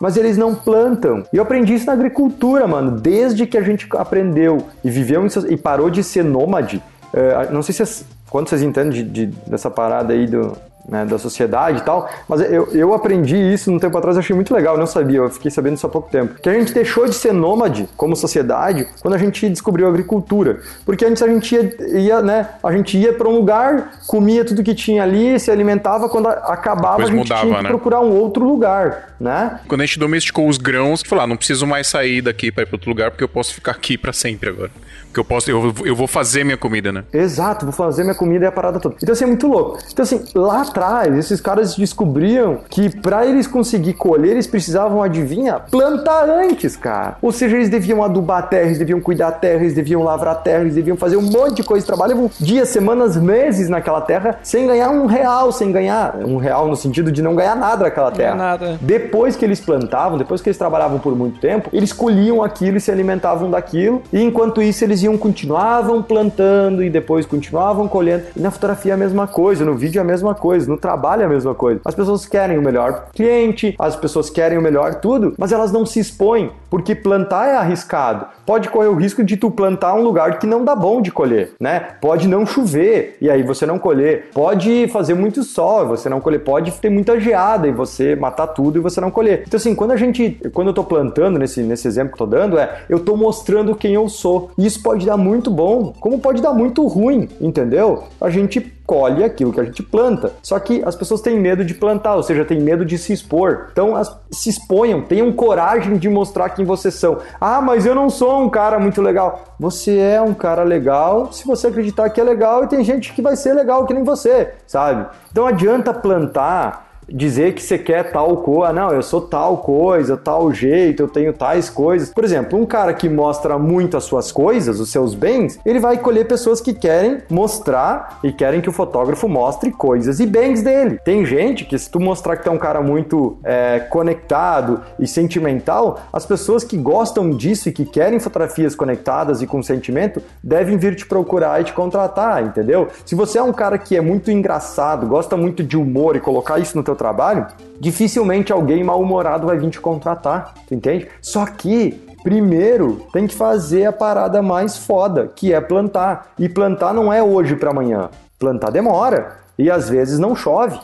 mas eles não plantam. E eu aprendi isso na agricultura, mano. Desde que a gente aprendeu e viveu e parou de ser nômade. É, não sei se quanto vocês entendem de, de- dessa parada aí do, né, da sociedade e tal, mas eu, eu aprendi isso um tempo atrás, eu achei muito legal, eu não sabia, eu fiquei sabendo isso há pouco tempo. Que a gente deixou de ser nômade como sociedade quando a gente descobriu a agricultura. Porque antes a gente ia, ia né, a gente ia para um lugar, comia tudo que tinha ali, se alimentava, quando acabava Depois a gente mudava, tinha que né? procurar um outro lugar, né? Quando a gente domesticou os grãos, falou, ah, não preciso mais sair daqui pra ir pra outro lugar, porque eu posso ficar aqui pra sempre agora. Porque eu posso, eu, eu vou fazer minha comida, né? Exato, vou fazer minha comida e a parada toda. Então, assim, é muito louco. Então, assim, lá atrás. Esses caras descobriam que para eles conseguir colher, eles precisavam, adivinha, plantar antes, cara. Ou seja, eles deviam adubar a terra, eles deviam cuidar da terra, eles deviam lavrar a terra, eles deviam fazer um monte de coisa. Trabalhavam dias, semanas, meses naquela terra sem ganhar um real, sem ganhar um real no sentido de não ganhar nada daquela terra. nada. Depois que eles plantavam, depois que eles trabalhavam por muito tempo, eles colhiam aquilo e se alimentavam daquilo. E enquanto isso, eles iam continuavam plantando e depois continuavam colhendo. E na fotografia é a mesma coisa, no vídeo é a mesma coisa, no trabalho é a mesma coisa. As pessoas querem o melhor cliente, as pessoas querem o melhor tudo, mas elas não se expõem, porque plantar é arriscado. Pode correr o risco de tu plantar um lugar que não dá bom de colher, né? Pode não chover e aí você não colher. Pode fazer muito sol e você não colher. Pode ter muita geada e você matar tudo e você não colher. Então assim, quando a gente, quando eu tô plantando nesse, nesse exemplo que eu tô dando, é eu tô mostrando quem eu sou. E isso pode dar muito bom, como pode dar muito ruim, entendeu? A gente colhe aquilo que a gente planta. Só que as pessoas têm medo de plantar, ou seja, têm medo de se expor. Então, as, se exponham, tenham coragem de mostrar quem vocês são. Ah, mas eu não sou um cara muito legal. Você é um cara legal se você acreditar que é legal e tem gente que vai ser legal que nem você, sabe? Então, adianta plantar dizer que você quer tal coisa, ah, não, eu sou tal coisa, tal jeito, eu tenho tais coisas. Por exemplo, um cara que mostra muito as suas coisas, os seus bens, ele vai colher pessoas que querem mostrar e querem que o fotógrafo mostre coisas e bens dele. Tem gente que, se tu mostrar que tu é um cara muito é, conectado e sentimental, as pessoas que gostam disso e que querem fotografias conectadas e com sentimento devem vir te procurar e te contratar, entendeu? Se você é um cara que é muito engraçado, gosta muito de humor e colocar isso no teu trabalho, dificilmente alguém mal-humorado vai vir te contratar, tu entende? Só que Primeiro, tem que fazer a parada mais foda, que é plantar. E plantar não é hoje para amanhã. Plantar demora e às vezes não chove.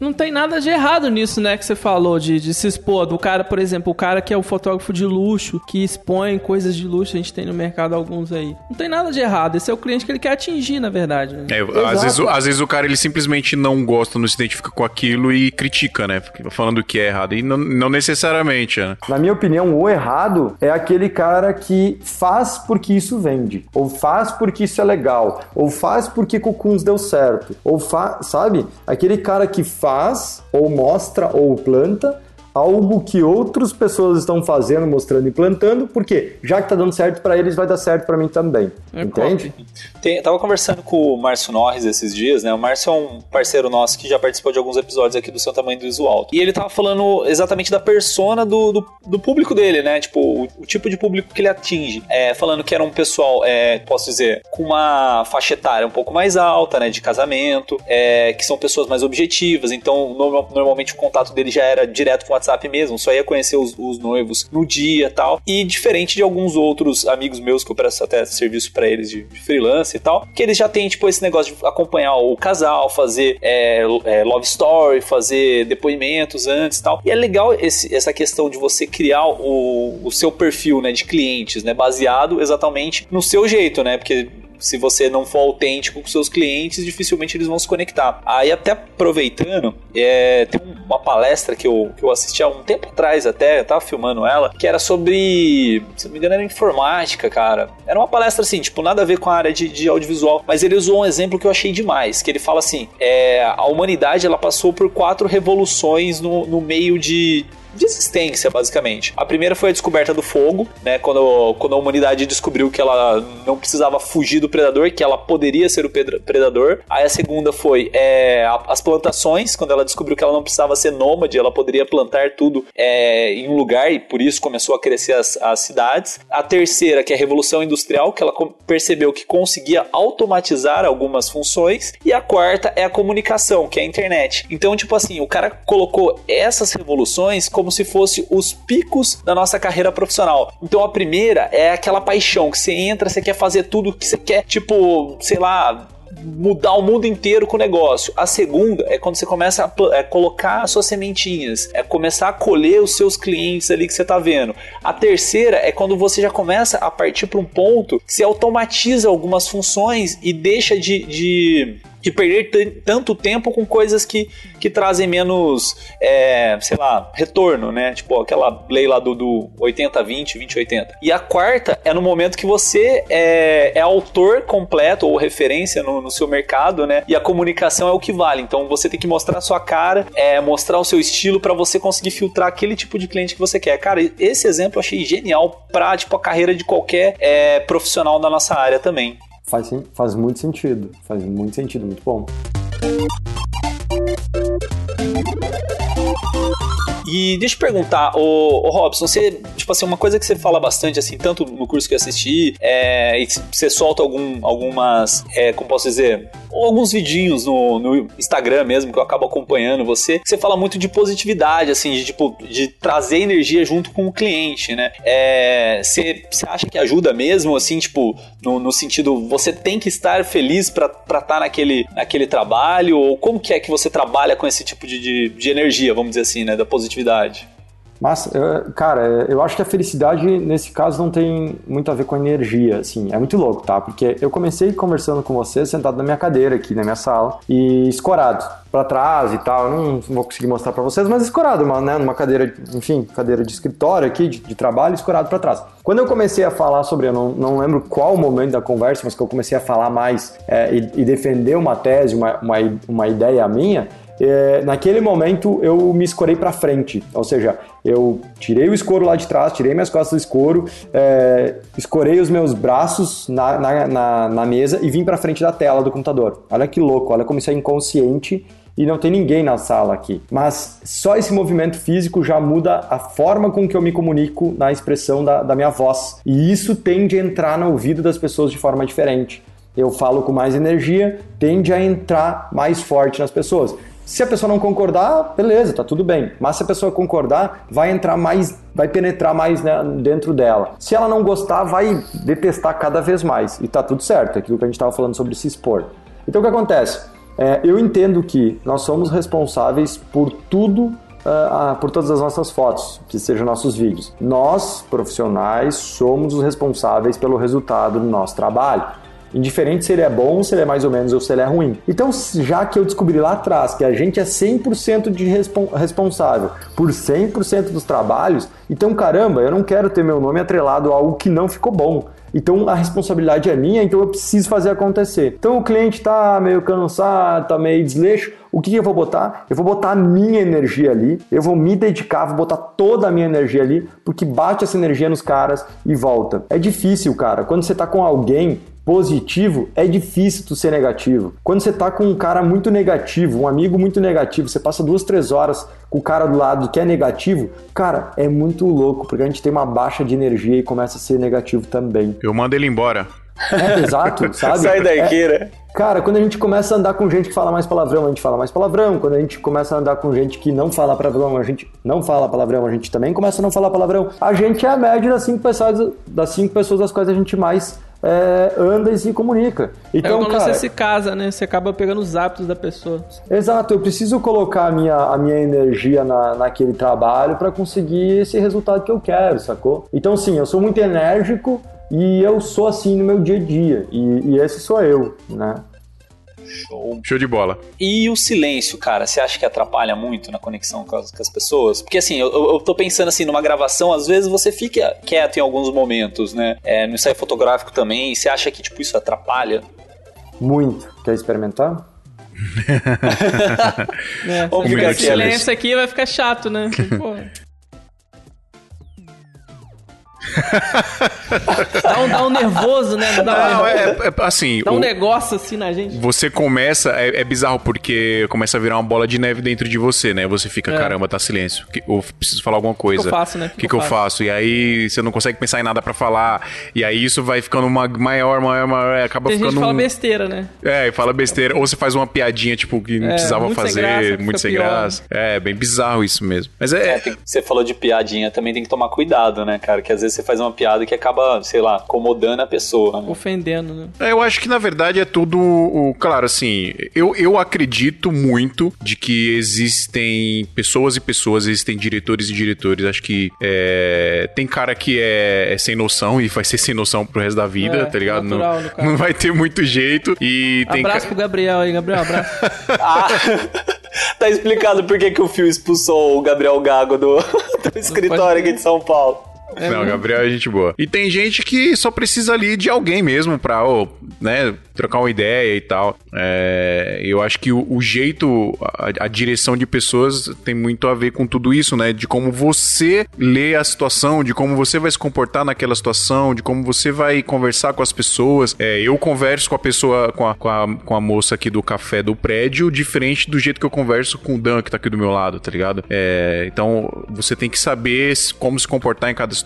Não tem nada de errado nisso, né, que você falou, de, de se expor. Do cara, por exemplo, o cara que é o fotógrafo de luxo, que expõe coisas de luxo, a gente tem no mercado alguns aí. Não tem nada de errado. Esse é o cliente que ele quer atingir, na verdade. Né? É, às, vezes, o- às vezes o cara ele simplesmente não gosta, não se identifica com aquilo e critica, né? Falando que é errado. E não, não necessariamente, né? Na minha opinião, o errado é aquele cara que faz porque isso vende, ou faz porque isso é legal, ou faz porque Cucuns deu certo, ou faz, sabe? Aquele cara que faz, ou mostra, ou planta algo que outras pessoas estão fazendo, mostrando e plantando, porque já que tá dando certo pra eles, vai dar certo pra mim também. É entende? Tem, tava conversando com o Márcio Norris esses dias, né? O Márcio é um parceiro nosso que já participou de alguns episódios aqui do Seu Tamanho do Iso Alto. E ele tava falando exatamente da persona do, do, do público dele, né? Tipo, o, o tipo de público que ele atinge. É, falando que era um pessoal, é, posso dizer, com uma faixa etária um pouco mais alta, né? De casamento, é, que são pessoas mais objetivas. Então, norma- normalmente o contato dele já era direto com o WhatsApp mesmo, só ia conhecer os, os noivos no dia tal. E diferente de alguns outros amigos meus que eu presto até serviço pra eles de, de freelance e tal, que eles já têm, tipo, esse negócio de acompanhar o casal, fazer é, é, love story, fazer depoimentos antes e tal. E é legal esse- essa questão de você criar o, o seu perfil, né, de clientes, né, baseado exatamente no seu jeito, né, porque se você não for autêntico com seus clientes, dificilmente eles vão se conectar. Aí, até aproveitando, é, tem uma palestra que eu, que eu assisti há um tempo atrás, até, eu tava filmando ela, que era sobre, se não me engano, era informática, cara. Era uma palestra assim, tipo, nada a ver com a área de, de audiovisual, mas ele usou um exemplo que eu achei demais, que ele fala assim, é, a humanidade, ela passou por quatro revoluções no, no meio de de existência, basicamente. A primeira foi a descoberta do fogo, né? Quando, quando a humanidade descobriu que ela não precisava fugir do predador, que ela poderia ser o predador. Aí a segunda foi é, as plantações, quando ela descobriu que ela não precisava ser nômade, ela poderia plantar tudo é, em um lugar e por isso começou a crescer as, as cidades. A terceira, que é a Revolução Industrial, que ela percebeu que conseguia automatizar algumas funções. E a quarta é a comunicação, que é a internet. Então, tipo assim, o cara colocou essas revoluções como se fosse os picos da nossa carreira profissional. Então, a primeira é aquela paixão que você entra, você quer fazer tudo que você quer, tipo, sei lá, mudar o mundo inteiro com o negócio. A segunda é quando você começa a é, colocar as suas sementinhas, é começar a colher os seus clientes ali que você tá vendo. A terceira é quando você já começa a partir para um ponto que você automatiza algumas funções e deixa de, de de perder tanto tempo com coisas que, que trazem menos, é, sei lá, retorno, né? Tipo aquela lei lá do, do 80-20, 20-80. E a quarta é no momento que você é, é autor completo ou referência no, no seu mercado, né? E a comunicação é o que vale. Então você tem que mostrar a sua cara, é, mostrar o seu estilo para você conseguir filtrar aquele tipo de cliente que você quer. Cara, esse exemplo eu achei genial pra, tipo, a carreira de qualquer é, profissional da nossa área também. Faz, faz muito sentido. Faz muito sentido, muito bom. E deixa eu perguntar, ô Robson, você, tipo assim, uma coisa que você fala bastante, assim, tanto no curso que eu assisti, é, e você solta algum, algumas, é, como posso dizer, alguns vidinhos no, no Instagram mesmo, que eu acabo acompanhando você, você fala muito de positividade, assim, de, tipo, de trazer energia junto com o cliente, né? É, você, você acha que ajuda mesmo, assim, tipo, no, no sentido, você tem que estar feliz pra estar naquele, naquele trabalho, ou como que é que você trabalha com esse tipo de, de, de energia, vamos dizer assim, né, da positividade? Mas, eu- cara, eu acho que a felicidade nesse caso não tem muito a ver com a energia, assim, é muito louco, tá? Porque eu comecei conversando com você sentado na minha cadeira aqui na minha sala e escorado pra trás e tal, eu não vou conseguir mostrar pra vocês, mas escorado, uma, né, numa cadeira, enfim, cadeira de escritório aqui, de, de trabalho, escorado pra trás. Quando eu comecei a falar sobre, eu não, não lembro qual momento da conversa, mas que eu comecei a falar mais é, e, e defender uma tese, uma, uma, uma ideia minha, é, naquele momento eu me escorei para frente, ou seja, eu tirei o escoro lá de trás, tirei minhas costas do escoro, é, escorei os meus braços na, na, na, na mesa e vim para frente da tela do computador. Olha que louco, olha como isso é inconsciente e não tem ninguém na sala aqui. Mas só esse movimento físico já muda a forma com que eu me comunico na expressão da, da minha voz. E isso tende a entrar no ouvido das pessoas de forma diferente. Eu falo com mais energia, tende a entrar mais forte nas pessoas. Se a pessoa não concordar, beleza, tá tudo bem. Mas se a pessoa concordar, vai entrar mais, vai penetrar mais né, dentro dela. Se ela não gostar, vai detestar cada vez mais. E tá tudo certo, é aquilo que a gente estava falando sobre se expor. Então o que acontece? É, eu entendo que nós somos responsáveis por tudo Uh, por todas as nossas fotos, que sejam nossos vídeos. Nós, profissionais, somos os responsáveis pelo resultado do nosso trabalho. Indiferente se ele é bom, se ele é mais ou menos ou se ele é ruim. Então, já que eu descobri lá atrás que a gente é 100% de respon responsável por 100% dos trabalhos, então caramba, eu não quero ter meu nome atrelado a algo que não ficou bom. Então a responsabilidade é minha, então eu preciso fazer acontecer. Então o cliente tá meio cansado, tá meio desleixo. O que eu vou botar? Eu vou botar a minha energia ali, eu vou me dedicar, vou botar toda a minha energia ali, porque bate essa energia nos caras e volta. É difícil, cara. Quando você tá com alguém positivo, é difícil tu ser negativo. Quando você tá com um cara muito negativo, um amigo muito negativo, você passa duas, três horas com o cara do lado que é negativo, cara, é muito louco, porque a gente tem uma baixa de energia e começa a ser negativo também. Eu mando ele embora. É, exato, [LAUGHS] sabe? Sai daqui, É- né? Cara, quando a gente começa a andar com gente que fala mais palavrão, a gente fala mais palavrão. Quando a gente começa a andar com gente que não fala palavrão, a gente não fala palavrão, a gente também começa a não falar palavrão. A gente é a média das cinco pessoas das, cinco pessoas das quais a gente mais é, anda e se comunica. É Então, quando cara, você se casa, né? Você acaba pegando os hábitos da pessoa. exato, eu preciso colocar a minha, a minha energia na, naquele trabalho para conseguir esse resultado que eu quero, sacou? Então, sim, eu sou muito enérgico e eu sou assim no meu dia a dia. E, e esse sou eu, né? Show. Show de bola. E o silêncio, cara, você acha que atrapalha muito na conexão com as, com as pessoas? Porque assim, eu, eu tô pensando assim, numa gravação, às vezes você fica quieto em alguns momentos, né? É, no ensaio fotográfico também, você acha que, tipo, isso atrapalha? Muito. Quer experimentar? [LAUGHS] [LAUGHS] É, aqui, silêncio aqui vai ficar chato, né? Dá, um, dá um nervoso, né? Dá, um, Não, nervoso. é, é assim. dá um o- negócio assim na gente. Você começa, é, é bizarro porque começa a virar uma bola de neve dentro de você, né? Você fica, É. caramba, tá silêncio. Que- Ou preciso falar alguma coisa. eu faço, né? O que, que eu faço? E aí você não consegue pensar em nada pra falar. E aí isso vai ficando uma maior, maior, maior. Acaba Tem gente ficando que fala um... besteira, né? É, e fala besteira. Ou você faz uma piadinha, tipo, que não É, precisava muito sem fazer, graça, fica muito sem pior. graça. É, bem bizarro isso mesmo. Mas é. É, tem- você falou de piadinha, também tem que tomar cuidado, né, cara? Que às vezes você faz uma piada que acaba, sei lá, incomodando a pessoa. Né? Ofendendo, né? É, Eu acho que na verdade é tudo. o- Claro, assim, eu, eu acredito muito de que existem pessoas e pessoas, existem diretores e diretores. Acho que é, tem cara que é, é sem noção e vai ser sem noção pro resto da vida, É, tá ligado? Não, natural, no caso. não vai ter muito jeito. E tem Abraço ca- pro Gabriel aí, Gabriel, abraço. [LAUGHS] Ah, tá explicado por que, que o Fio expulsou o Gabriel Gago do, do escritório aqui de São Paulo. É não, mesmo? Gabriel é gente boa. E tem gente que só precisa ali de alguém mesmo pra, ô, né, trocar uma ideia e tal. É, eu acho que o, o jeito, a, a direção de pessoas tem muito a ver com tudo isso, né? De como você lê a situação, de como você vai se comportar naquela situação, de como você vai conversar com as pessoas. É, eu converso com a pessoa, com a, com, a, com a moça aqui do café do prédio, diferente do jeito que eu converso com o Dan, que tá aqui do meu lado, tá ligado? É, então, você tem que saber como se comportar em cada situação.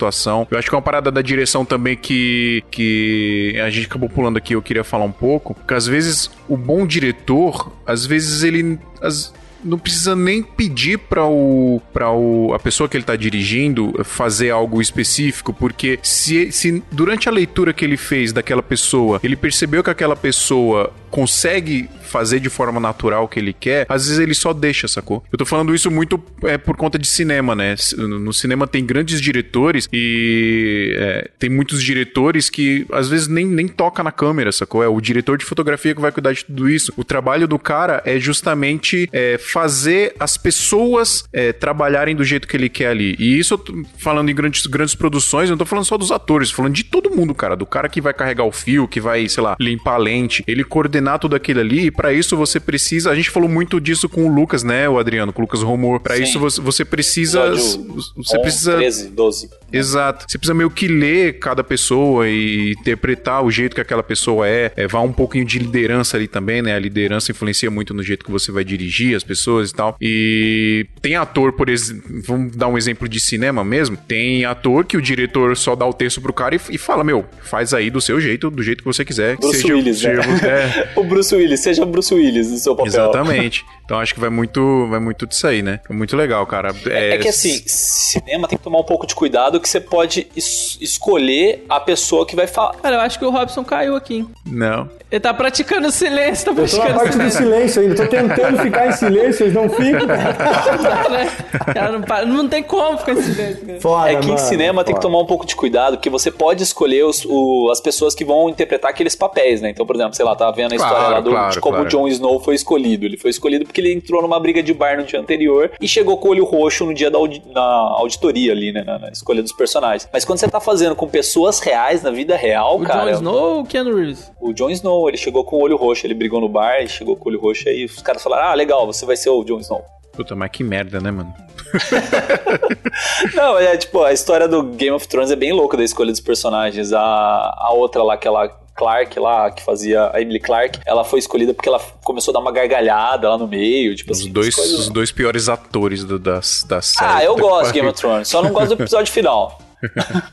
Eu acho que é uma parada da direção também que, que a gente acabou pulando aqui, eu queria falar um pouco, porque às vezes o bom diretor, às vezes ele... as- não precisa nem pedir para o para o a pessoa que ele tá dirigindo fazer algo específico, porque se, se durante a leitura que ele fez daquela pessoa, ele percebeu que aquela pessoa consegue fazer de forma natural o que ele quer, às vezes ele só deixa, sacou? Eu tô falando isso muito é, por conta de cinema, né? No cinema tem grandes diretores e é, tem muitos diretores que às vezes nem, nem toca na câmera, sacou? É o diretor de fotografia que vai cuidar de tudo isso. O trabalho do cara é justamente é, fazer as pessoas é, trabalharem do jeito que ele quer ali. E isso eu tô falando em grandes, grandes produções, eu não tô falando só dos atores, tô falando de todo mundo, cara. Do cara que vai carregar o fio, que vai, sei lá, limpar a lente, ele coordenar tudo aquilo ali. E pra isso você precisa. A gente falou muito disso com o Lucas, né, o Adriano, com o Lucas Romor. Pra Sim. isso você, você precisa. Episódio Você 11, precisa. 13, 12. Exato. Você precisa meio que ler cada pessoa e interpretar o jeito que aquela pessoa é. é vai um pouquinho de liderança ali também, né? A liderança influencia muito no jeito que você vai dirigir as pessoas e tal. E tem ator, por exemplo, vamos dar um exemplo de cinema mesmo. Tem ator que o diretor só dá o texto pro cara e, e fala: Meu, faz aí do seu jeito, do jeito que você quiser. Bruce seja, Willis, né? seja- é, [LAUGHS] o Bruce Willis, seja Bruce Willis no seu papel. Exatamente. Então acho que vai muito, vai muito disso aí, né? É muito legal, cara. É, que assim, cinema tem que tomar um pouco de cuidado que você pode es- escolher a pessoa que vai falar. Cara, eu acho que o Robson caiu aqui. hein? Não. Ele tá praticando silêncio, tá Eu tô na praticando parte do silêncio. ainda, tô tentando ficar em silêncio, eles não ficam. né? [LAUGHS] Cara, não, para- não tem como ficar em silêncio. Foda, É que em mano, cinema tem que tomar um pouco de cuidado, porque você pode escolher os- o- as pessoas que vão interpretar aqueles papéis, né? Então, por exemplo, sei lá, tava vendo a Claro, história lá do, claro, de como claro. o Jon Snow foi escolhido. Ele foi escolhido porque ele entrou numa briga de bar no dia anterior e chegou com o olho roxo no dia da audi- na auditoria ali, né? Na, na escolha dos personagens. Mas quando você tá fazendo com pessoas reais, na vida real, O cara. Jon Snow ou o Keanu Reeves? O Jon Snow, ele chegou com o olho roxo, ele brigou no bar, ele chegou com o olho roxo aí, os caras falaram: Ah, legal, você vai ser o Jon Snow. Puta, mas que merda, né, mano? Não, é tipo, a história do Game of Thrones é bem louca da escolha dos personagens. A, a outra lá, aquela Clark lá, que fazia a Emily Clark, ela foi escolhida porque ela começou a dar uma gargalhada lá no meio, tipo Os assim. dois, as coisas- os dois piores atores do, das, das séries. Ah, eu gosto de. Game of Thrones, só não gosto do episódio [LAUGHS] final.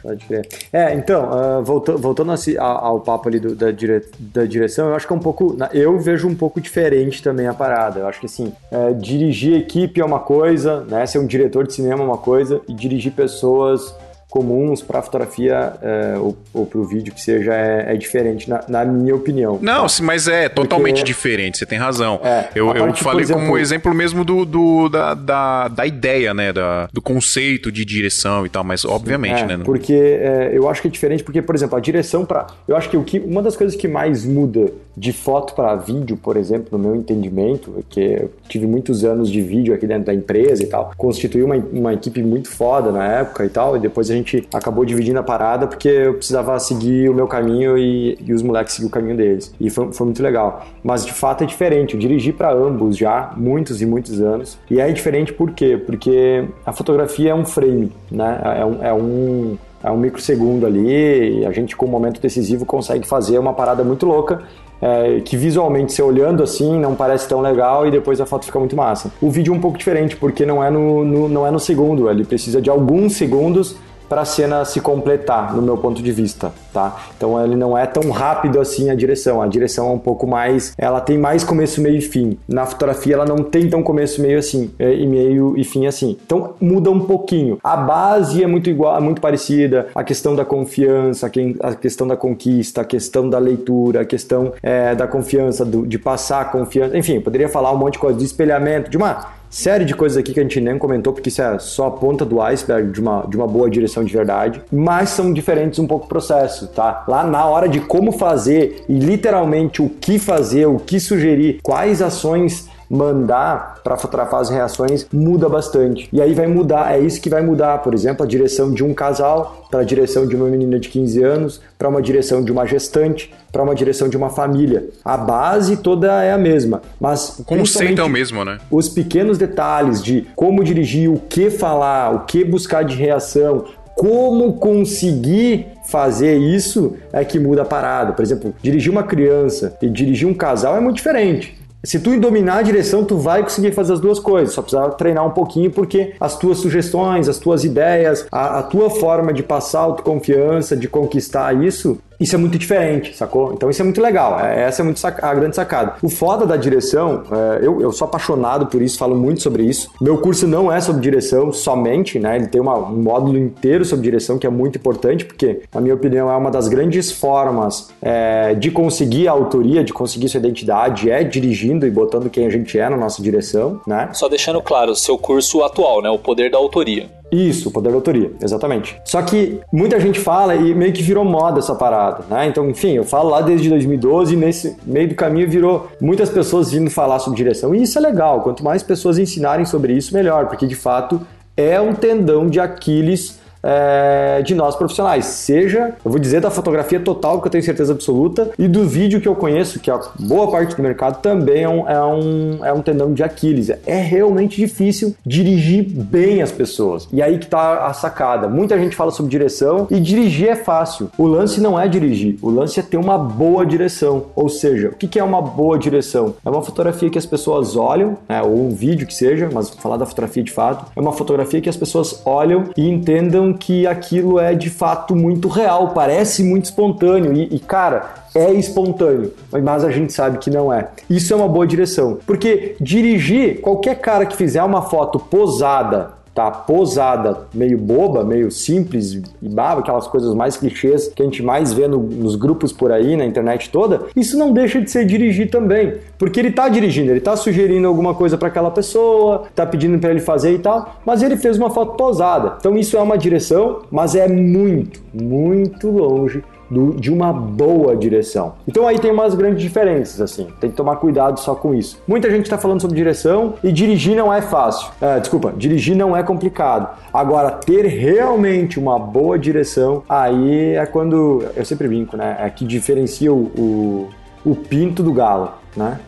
Pode crer. É, então, volta- voltando assim, ao, papo ali do- da, dire- da direção, eu acho que é um pouco. Eu vejo um pouco diferente também a parada. Eu acho que assim, é, dirigir equipe é uma coisa, né? Ser um diretor de cinema é uma coisa, e dirigir pessoas comuns para fotografia é, ou, ou para o vídeo que seja é, é diferente, na, na minha opinião. Não, tá? mas é totalmente diferente, você tem razão. É, eu eu parte, falei exemplo- como exemplo mesmo do, do- da, da, da ideia, né? Da, do conceito de direção e tal, mas obviamente, É, né? não- Porque é, eu acho que é diferente, porque, por exemplo, a direção para. Eu acho que, o que uma das coisas que mais muda de foto para vídeo, por exemplo, no meu entendimento, é que eu tive muitos anos de vídeo aqui dentro da empresa e tal, constituí uma, uma equipe muito foda na época e tal, e depois a gente acabou dividindo a parada porque eu precisava seguir o meu caminho e, e os moleques seguiam o caminho deles. E foi, foi muito legal. Mas de fato é diferente. Eu dirigi para ambos já, muitos e muitos anos. E é diferente por quê? Porque a fotografia é um frame, né? É um, é um, é um microsegundo ali, e a gente com um momento decisivo consegue fazer uma parada muito louca. é, que visualmente, você olhando assim, não parece tão legal e depois a foto fica muito massa. O vídeo é um pouco diferente, porque não é no, no- não é no segundo, ele precisa de alguns segundos para a cena se completar, no meu ponto de vista, tá? Então ele não é tão rápido assim a direção. A direção é um pouco mais, ela tem mais começo, meio e fim. Na fotografia ela não tem tão começo, meio assim, é, e meio e fim assim. Então muda um pouquinho. A base é muito igual, muito parecida. A questão da confiança, a questão da conquista, a questão da leitura, a questão é, da confiança, do, de passar a confiança. Enfim, poderia falar um monte de coisa de espelhamento, de uma série de coisas aqui que a gente nem comentou, porque isso é só a ponta do iceberg de uma, de uma boa direção de verdade, mas são diferentes um pouco o processo, tá? Lá na hora de como fazer e literalmente o que fazer, o que sugerir, quais ações mandar para fotografar as reações muda bastante. E aí vai mudar, é isso que vai mudar, por exemplo, a direção de um casal para a direção de uma menina de 15 anos, para uma direção de uma gestante, para uma direção de uma família. A base toda é a mesma, mas o conceito é o mesmo, né? Os pequenos detalhes de como dirigir, o que falar, o que buscar de reação, como conseguir fazer isso é que muda a parada. Por exemplo, dirigir uma criança e dirigir um casal é muito diferente. Se tu dominar a direção, tu vai conseguir fazer as duas coisas. Só precisa treinar um pouquinho, porque as tuas sugestões, as tuas ideias, a, a tua forma de passar autoconfiança, de conquistar isso, isso é muito diferente, sacou? Então isso é muito legal. É, essa é muito a grande sacada. O foda da direção, é, eu, eu sou apaixonado por isso, falo muito sobre isso. Meu curso não é sobre direção somente, né? Ele tem uma, um módulo inteiro sobre direção que é muito importante, porque, na minha opinião, é uma das grandes formas é, de conseguir a autoria, de conseguir sua identidade, é dirigindo e botando quem a gente é na nossa direção, né? Só deixando claro, seu curso atual, né? O poder da autoria. Isso, poder da autoria, exatamente. Só que muita gente fala e meio que virou moda essa parada, né? Então, enfim, eu falo lá desde 2012 e nesse meio do caminho virou muitas pessoas vindo falar sobre direção. E isso é legal, quanto mais pessoas ensinarem sobre isso, melhor, porque de fato é um tendão de Aquiles é, de nós profissionais, seja, eu vou dizer da fotografia total, que eu tenho certeza absoluta, e do vídeo que eu conheço, que a boa parte do mercado também é um, é um, é um tendão de Aquiles. É realmente difícil dirigir bem as pessoas. E aí que tá a sacada. Muita gente fala sobre direção e dirigir é fácil. O lance não é dirigir, o lance é ter uma boa direção. Ou seja, o que é uma boa direção? É uma fotografia que as pessoas olham, né, ou um vídeo que seja, mas falar da fotografia de fato, é uma fotografia que as pessoas olham e entendam que aquilo é de fato muito real, parece muito espontâneo e, e cara, é espontâneo, mas a gente sabe que não é. Isso é uma boa direção, porque dirigir, qualquer cara que fizer uma foto posada tá posada, meio boba, meio simples e baba, aquelas coisas mais clichês que a gente mais vê no, nos grupos por aí, na internet toda, isso não deixa de ser dirigir também, porque ele tá dirigindo, ele tá sugerindo alguma coisa para aquela pessoa, tá pedindo para ele fazer e tal, mas ele fez uma foto posada. Então isso é uma direção, mas é muito, muito longe do, de uma boa direção. Então aí tem umas grandes diferenças, assim, tem que tomar cuidado só com isso. Muita gente está falando sobre direção e dirigir não é fácil. É, desculpa, dirigir não é complicado. Agora, ter realmente uma boa direção, aí é quando, eu sempre brinco, né, é que diferencia o, o, o pinto do galo, né?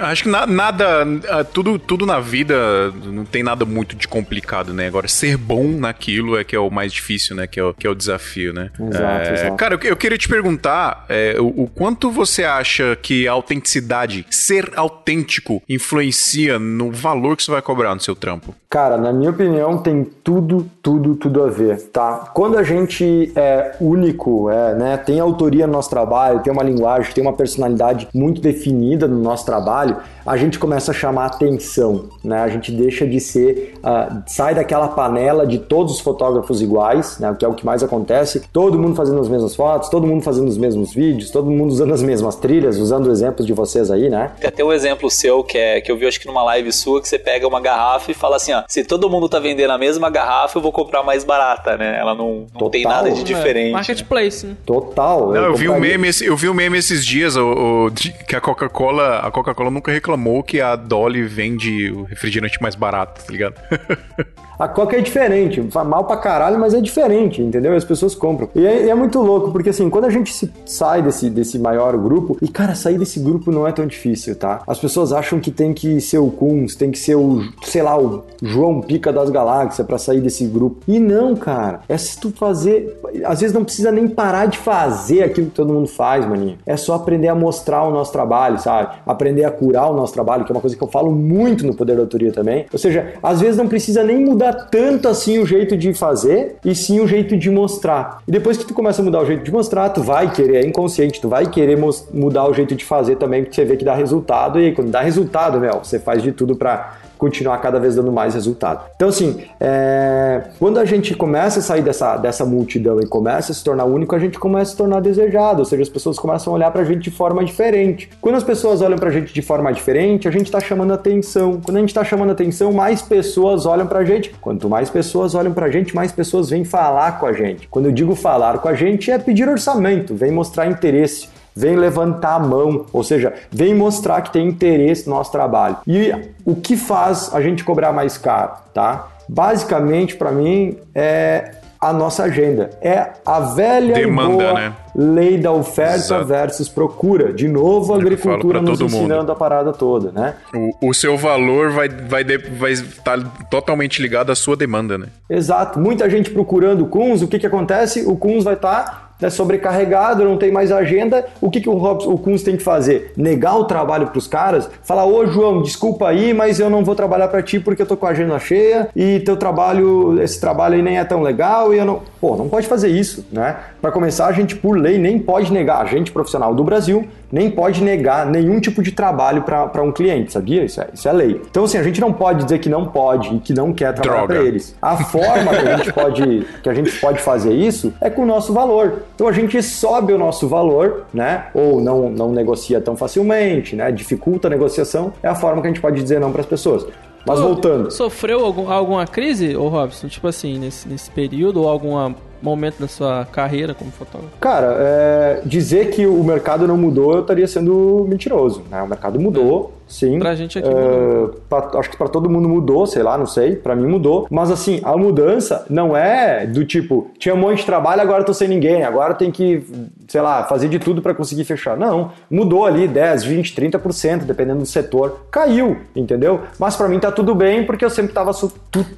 Acho que na, nada, ah, tudo, tudo na vida não tem nada muito de complicado, né? Agora, ser bom naquilo é que é o mais difícil, né? Que é o, que é o desafio, né? Exato, é, exato. Cara, eu, eu, queria te perguntar é, o, o, quanto você acha que a autenticidade, ser autêntico, influencia no valor que você vai cobrar no seu trampo? Cara, na minha opinião, tem tudo, tudo, tudo a ver, tá? Quando a gente é único, é, né, tem autoria no nosso trabalho, tem uma linguagem, tem uma personalidade muito definida no nosso trabalho, trabalho a gente começa a chamar atenção, né? A gente deixa de ser, uh, sai daquela panela de todos os fotógrafos iguais, né? Que é o que mais acontece, todo mundo fazendo as mesmas fotos, todo mundo fazendo os mesmos vídeos, todo mundo usando as mesmas trilhas, usando exemplos de vocês aí, né? Tem até um exemplo seu que é que eu vi acho que numa live sua que você pega uma garrafa e fala assim, ó, se todo mundo tá vendendo a mesma garrafa, eu vou comprar mais barata, né? Ela não, não tem nada de diferente. É, marketplace, né? Total. Não, eu, eu vi um meme, eu vi um meme esses dias, o, o que a Coca-Cola, a Coca-Cola nunca reclamou que a Dolly vende o refrigerante mais barato, tá ligado? A Coca é diferente, mal pra caralho, mas é diferente, entendeu? As pessoas compram. E é, é, muito louco, porque assim, quando a gente sai desse, desse maior grupo, e cara, sair desse grupo não é tão difícil, tá? As pessoas acham que tem que ser o Kunz, tem que ser o, sei lá, o João Pica das Galáxias para sair desse grupo. E não, cara, é se tu fazer. Às vezes não precisa nem parar de fazer aquilo que todo mundo faz, maninho. É só aprender a mostrar o nosso trabalho, sabe? Aprender a curar o nosso trabalho, que é uma coisa que eu falo muito no Poder da Autoria também. Ou seja, às vezes não precisa nem mudar tanto assim o jeito de fazer, e sim o jeito de mostrar. E depois que tu começa a mudar o jeito de mostrar, tu vai querer, é inconsciente, tu vai querer mudar o jeito de fazer também, porque você vê que dá resultado, e aí, quando dá resultado, meu, você faz de tudo pra continuar cada vez dando mais resultado. Então, assim, é, quando a gente começa a sair dessa, dessa multidão e começa a se tornar único, a gente começa a se tornar desejado, ou seja, as pessoas começam a olhar pra gente de forma diferente. Quando as pessoas olham pra gente de forma diferente, a gente tá chamando atenção. Quando a gente tá chamando atenção, mais pessoas olham pra gente. Quanto mais pessoas olham pra gente, mais pessoas vêm falar com a gente. Quando eu digo falar com a gente, é pedir orçamento, vem mostrar interesse vem levantar a mão, ou seja, vem mostrar que tem interesse no nosso trabalho. E o que faz a gente cobrar mais caro, tá? Basicamente, para mim, é a nossa agenda. É a velha Demanda, boa né? lei da oferta Exato. versus procura. De novo, a É eu agricultura nos todo mundo. ensinando a parada toda, né? O, o seu valor vai estar vai, vai estar totalmente ligado à sua demanda, né? Exato. Muita gente procurando o Kunz, o que, que acontece? O Kunz vai estar sobrecarregado, não tem mais agenda. O que, que o, Robson, o Kunz tem que fazer? Negar o trabalho para os caras? Falar, ô João, desculpa aí, mas eu não vou trabalhar para ti porque eu tô com a agenda cheia e teu trabalho, esse trabalho aí nem é tão legal e eu não. Pô, não pode fazer isso, né? Para começar, a gente, por lei, nem pode negar, a gente profissional do Brasil, nem pode negar nenhum tipo de trabalho para um cliente, sabia? Isso é, isso é lei. Então, assim, a gente não pode dizer que não pode e que não quer trabalhar para eles. A forma que a gente pode que a gente pode fazer isso é com o nosso valor. Então a gente sobe o nosso valor, né? Ou não não negocia tão facilmente, né? Dificulta a negociação. É a forma que a gente pode dizer não para as pessoas. Mas voltando, Sofreu algum- alguma crise, ô Robson? Tipo assim, nesse, nesse período ou algum momento da sua carreira como fotógrafo? cara, é, dizer que o mercado não mudou, eu estaria sendo mentiroso. Né? O mercado mudou, sim. Pra gente aqui É, mudou. pra- acho que para todo mundo mudou, sei lá, não sei. Pra mim mudou. Mas assim, a mudança não é do tipo, tinha um monte de trabalho, agora tô sem ninguém, agora tem que, sei lá, fazer de tudo pra conseguir fechar. Não, mudou ali 10, 20, 30%, dependendo do setor. Caiu, entendeu? Mas pra mim tá tudo bem porque eu sempre tava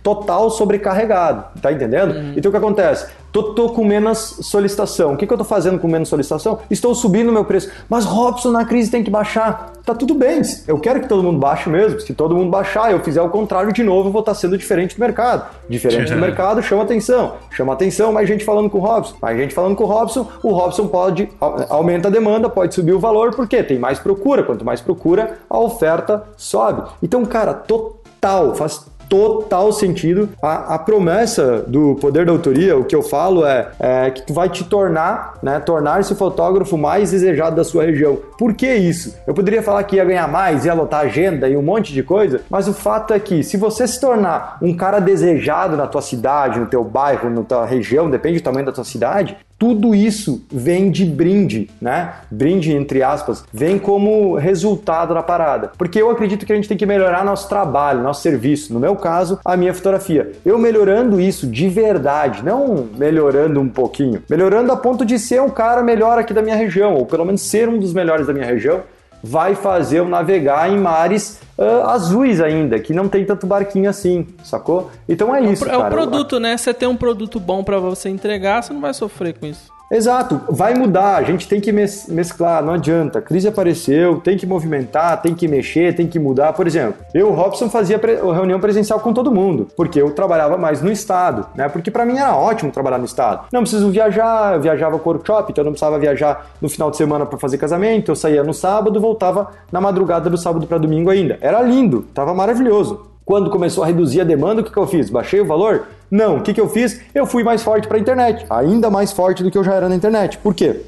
total sobrecarregado, tá entendendo? Então o que acontece? Tô, tô com menos solicitação. O que, que eu tô fazendo com menos solicitação? Estou subindo o meu preço. Mas Robson, na crise tem que baixar. Tá tudo bem. Eu quero que todo mundo baixe mesmo. Se todo mundo baixar, eu fizer o contrário de novo, eu vou estar sendo diferente do mercado. Diferente do mercado, chama atenção. Chama atenção, mais gente falando com o Robson. Mais gente falando com o Robson, o Robson pode au- aumenta a demanda, pode subir o valor, porque tem mais procura. Quanto mais procura, a oferta sobe. Então, cara, total, faz total sentido. A, a promessa do poder da autoria, o que eu falo é, é que tu vai te tornar, né, tornar-se o fotógrafo mais desejado da sua região. Por que isso? Eu poderia falar que ia ganhar mais, ia lotar agenda e um monte de coisa, mas o fato é que se você se tornar um cara desejado na tua cidade, no teu bairro, na tua região, depende do tamanho da tua cidade, tudo isso vem de brinde, né? Brinde entre aspas, vem como resultado da parada. Porque eu acredito que a gente tem que melhorar nosso trabalho, nosso serviço. No meu caso, a minha fotografia. Eu melhorando isso de verdade, não melhorando um pouquinho, melhorando a ponto de ser um cara melhor aqui da minha região, ou pelo menos ser um dos melhores da minha região, vai fazer eu navegar em mares ah, azuis ainda, que não tem tanto barquinho assim, sacou? Então é isso, é o cara. produto, né? Você tem um produto bom pra você entregar, você não vai sofrer com isso. Exato, vai mudar, a gente tem que mes- mesclar, não adianta. A crise apareceu, tem que movimentar, tem que mexer, tem que mudar. Por exemplo, eu, Robson, fazia pre- reunião presencial com todo mundo, porque eu trabalhava mais no estado, né? Porque pra mim era ótimo trabalhar no estado. Não preciso viajar, eu viajava com workshop, então eu não precisava viajar no final de semana pra fazer casamento, eu saía no sábado, voltava na madrugada do sábado pra domingo ainda. Era lindo, tava maravilhoso. Quando começou a reduzir a demanda, o que, que eu fiz? Baixei o valor? Não. O que, que eu fiz? Eu fui mais forte para a internet. Ainda mais forte do que eu já era na internet. Por quê?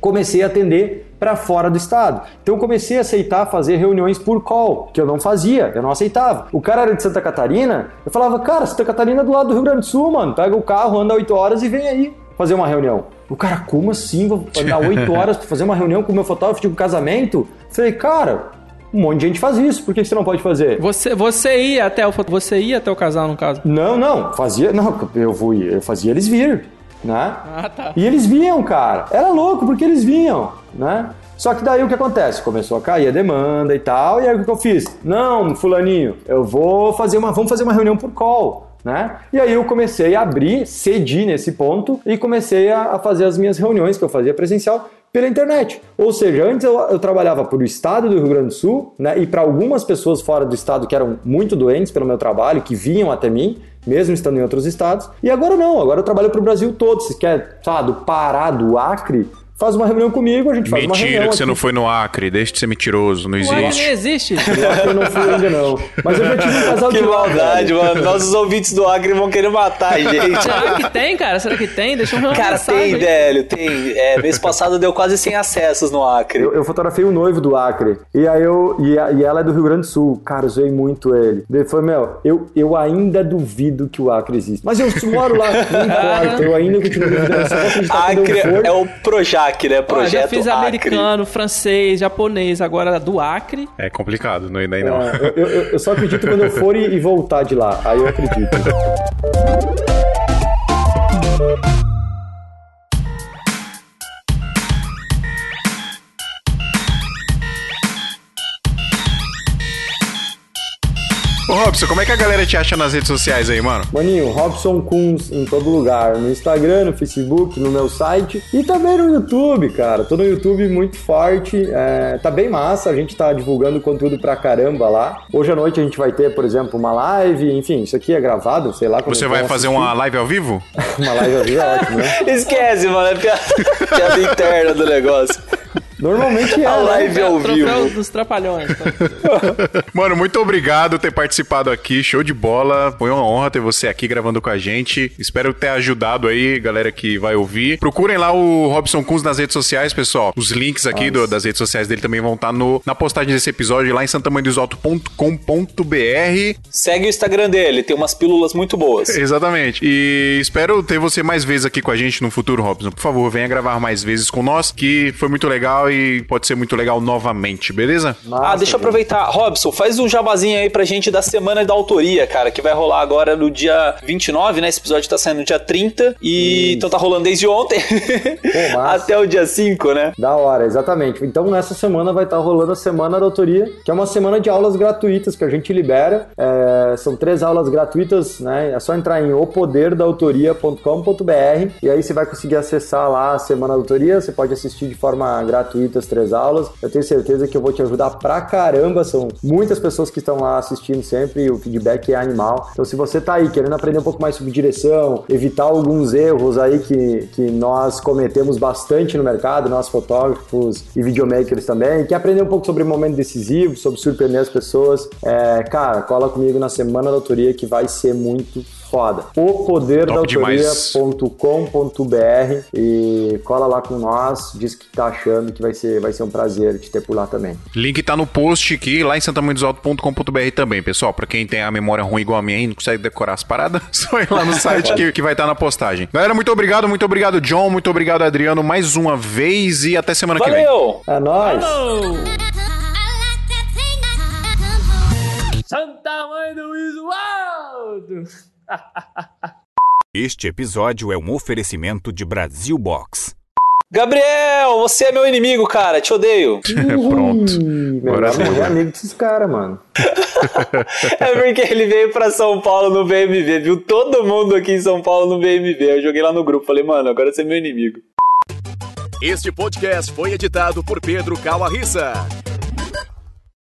Comecei a atender para fora do estado. Então eu comecei a aceitar fazer reuniões por call, que eu não fazia, eu não aceitava. O cara era de Santa Catarina, eu falava, cara, Santa Catarina é do lado do Rio Grande do Sul, mano. Pega o carro, anda 8 horas e vem aí fazer uma reunião. O cara, como assim? Vou andar 8 [LAUGHS] horas para fazer uma reunião com o meu fotógrafo de um casamento? Falei, cara, um monte de gente faz isso, por que você não pode fazer? Você, você ia até o você ia até o casal no caso. Não, não, fazia, não, eu fui, eu fazia eles vir, né? Ah, tá. E eles vinham, cara. Era louco porque eles vinham, né? Só que daí o que acontece? Começou a cair a demanda e tal, e aí o que eu fiz? Não, fulaninho, eu vou fazer uma, vamos fazer uma reunião por call, né? E aí eu comecei a abrir, cedi nesse ponto e comecei a, a fazer as minhas reuniões que eu fazia presencial pela internet. Ou seja, antes eu, eu trabalhava para o estado do Rio Grande do Sul, né? E para algumas pessoas fora do estado que eram muito doentes pelo meu trabalho, que vinham até mim, mesmo estando em outros estados. E agora não, agora eu trabalho para o Brasil todo. Se quer, sabe, do Pará, do Acre, faz uma reunião comigo, a gente faz uma Mentira reunião. que você aqui. não foi no Acre, deixa de ser mentiroso, não O Acre nem existe. existe. No Acre eu não fui ainda não. Mas eu já tive um casal Que de lá, maldade, velho. mano. Nossos ouvintes do Acre vão querer matar a gente. Será que tem, cara? Será que tem? Deixa eu ver uma Cara, mensagem tem, aí. velho, tem. É, mês passado deu quase 100 acessos no Acre. Eu, eu fotografei o noivo do Acre. E aí eu. E, a- e ela é do Rio Grande do Sul. Cara, eu zoei muito ele. Ele falou, meu, eu, eu ainda duvido que o Acre existe. Mas eu moro lá, não [LAUGHS] importa. Eu ainda continuo duvidando. Acre é o Projac, né? Ó, Projeto já fiz Acre. americano, francês, japonês, agora do Acre. É complicado, não daí não. É, eu, eu- eu só acredito quando eu for e, e voltar de lá. Aí eu acredito. [LAUGHS] Robson, como é que a galera te acha nas redes sociais aí, mano? Maninho, Robson Kunz em todo lugar. No Instagram, no Facebook, no meu site e também no YouTube, cara. Tô no YouTube muito forte. é, tá bem massa. A gente tá divulgando conteúdo pra caramba lá. Hoje à noite a gente vai ter, por exemplo, uma live. Enfim, isso aqui é gravado, sei lá. como Você vão vai fazer assistir. uma live ao vivo? [LAUGHS] Uma live ao vivo é ótimo, né? Esquece, mano. É piada, piada interna do negócio. Normalmente é, A né? live ao Troféu vivo. dos trapalhões. [LAUGHS] Mano, muito obrigado por ter participado aqui. Show de bola. Foi uma honra ter você aqui gravando com a gente. Espero ter ajudado aí, galera que vai ouvir. Procurem lá o Robson Kunz nas redes sociais, pessoal. Os links aqui do- das redes sociais dele também vão estar no, na postagem desse episódio lá em santamanhodosalto.com.br. Segue o Instagram dele, tem umas pílulas muito boas. [LAUGHS] Exatamente. E espero ter você mais vezes aqui com a gente no futuro, Robson. Por favor, venha gravar mais vezes com nós, que foi muito legal e pode ser muito legal novamente, beleza? Massa, Ah, deixa eu aproveitar. Robson, faz um jabazinho aí pra gente da semana da autoria, cara, que vai rolar agora no dia 29, né? Esse episódio tá saindo no dia 30. E então tá rolando desde ontem [LAUGHS] massa. até o dia 5, né? Da hora, exatamente. Então nessa semana vai estar rolando a Semana da Autoria, que é uma semana de aulas gratuitas que a gente libera. É, são três aulas gratuitas, né? É só entrar em opoderdautoria.com.br e aí você vai conseguir acessar lá a Semana da Autoria. Você pode assistir de forma gratuita as três aulas. Eu tenho certeza que eu vou te ajudar pra caramba. São muitas pessoas que estão lá assistindo sempre e o feedback é animal. Então se você tá aí querendo aprender um pouco mais sobre direção, evitar alguns erros aí que, que nós cometemos bastante no mercado, nós fotógrafos e videomakers também, quer aprender um pouco sobre momento decisivo, sobre surpreender as pessoas, é, cara, cola comigo na Semana da Autoria que vai ser muito foda. Top demais. opoderdautoria.com.br e cola lá com nós, diz que tá achando que vai ser, vai ser um prazer te ter por lá também. Link tá no post aqui, lá em santamanhodosalto.com.br também, pessoal. Pra quem tem a memória ruim igual a minha e não consegue decorar as paradas, [LAUGHS] só ir lá no site que, que vai estar na postagem. Galera, muito obrigado, muito obrigado, John, muito obrigado, Adriano, mais uma vez e até semana que vem. Valeu! É nóis! Santa Mãe do Isualdo! Este episódio é um oferecimento de Brasil Box. Gabriel, você é meu inimigo, cara. Te odeio. [LAUGHS] Pronto. Ih, Agora melhor sim. morrer amigo desses caras, mano. É porque ele veio pra São Paulo no BMV, viu todo mundo aqui em São Paulo no BMV. Eu joguei lá no grupo, falei, mano, agora você é meu inimigo. Este podcast foi editado por Pedro Calarissa.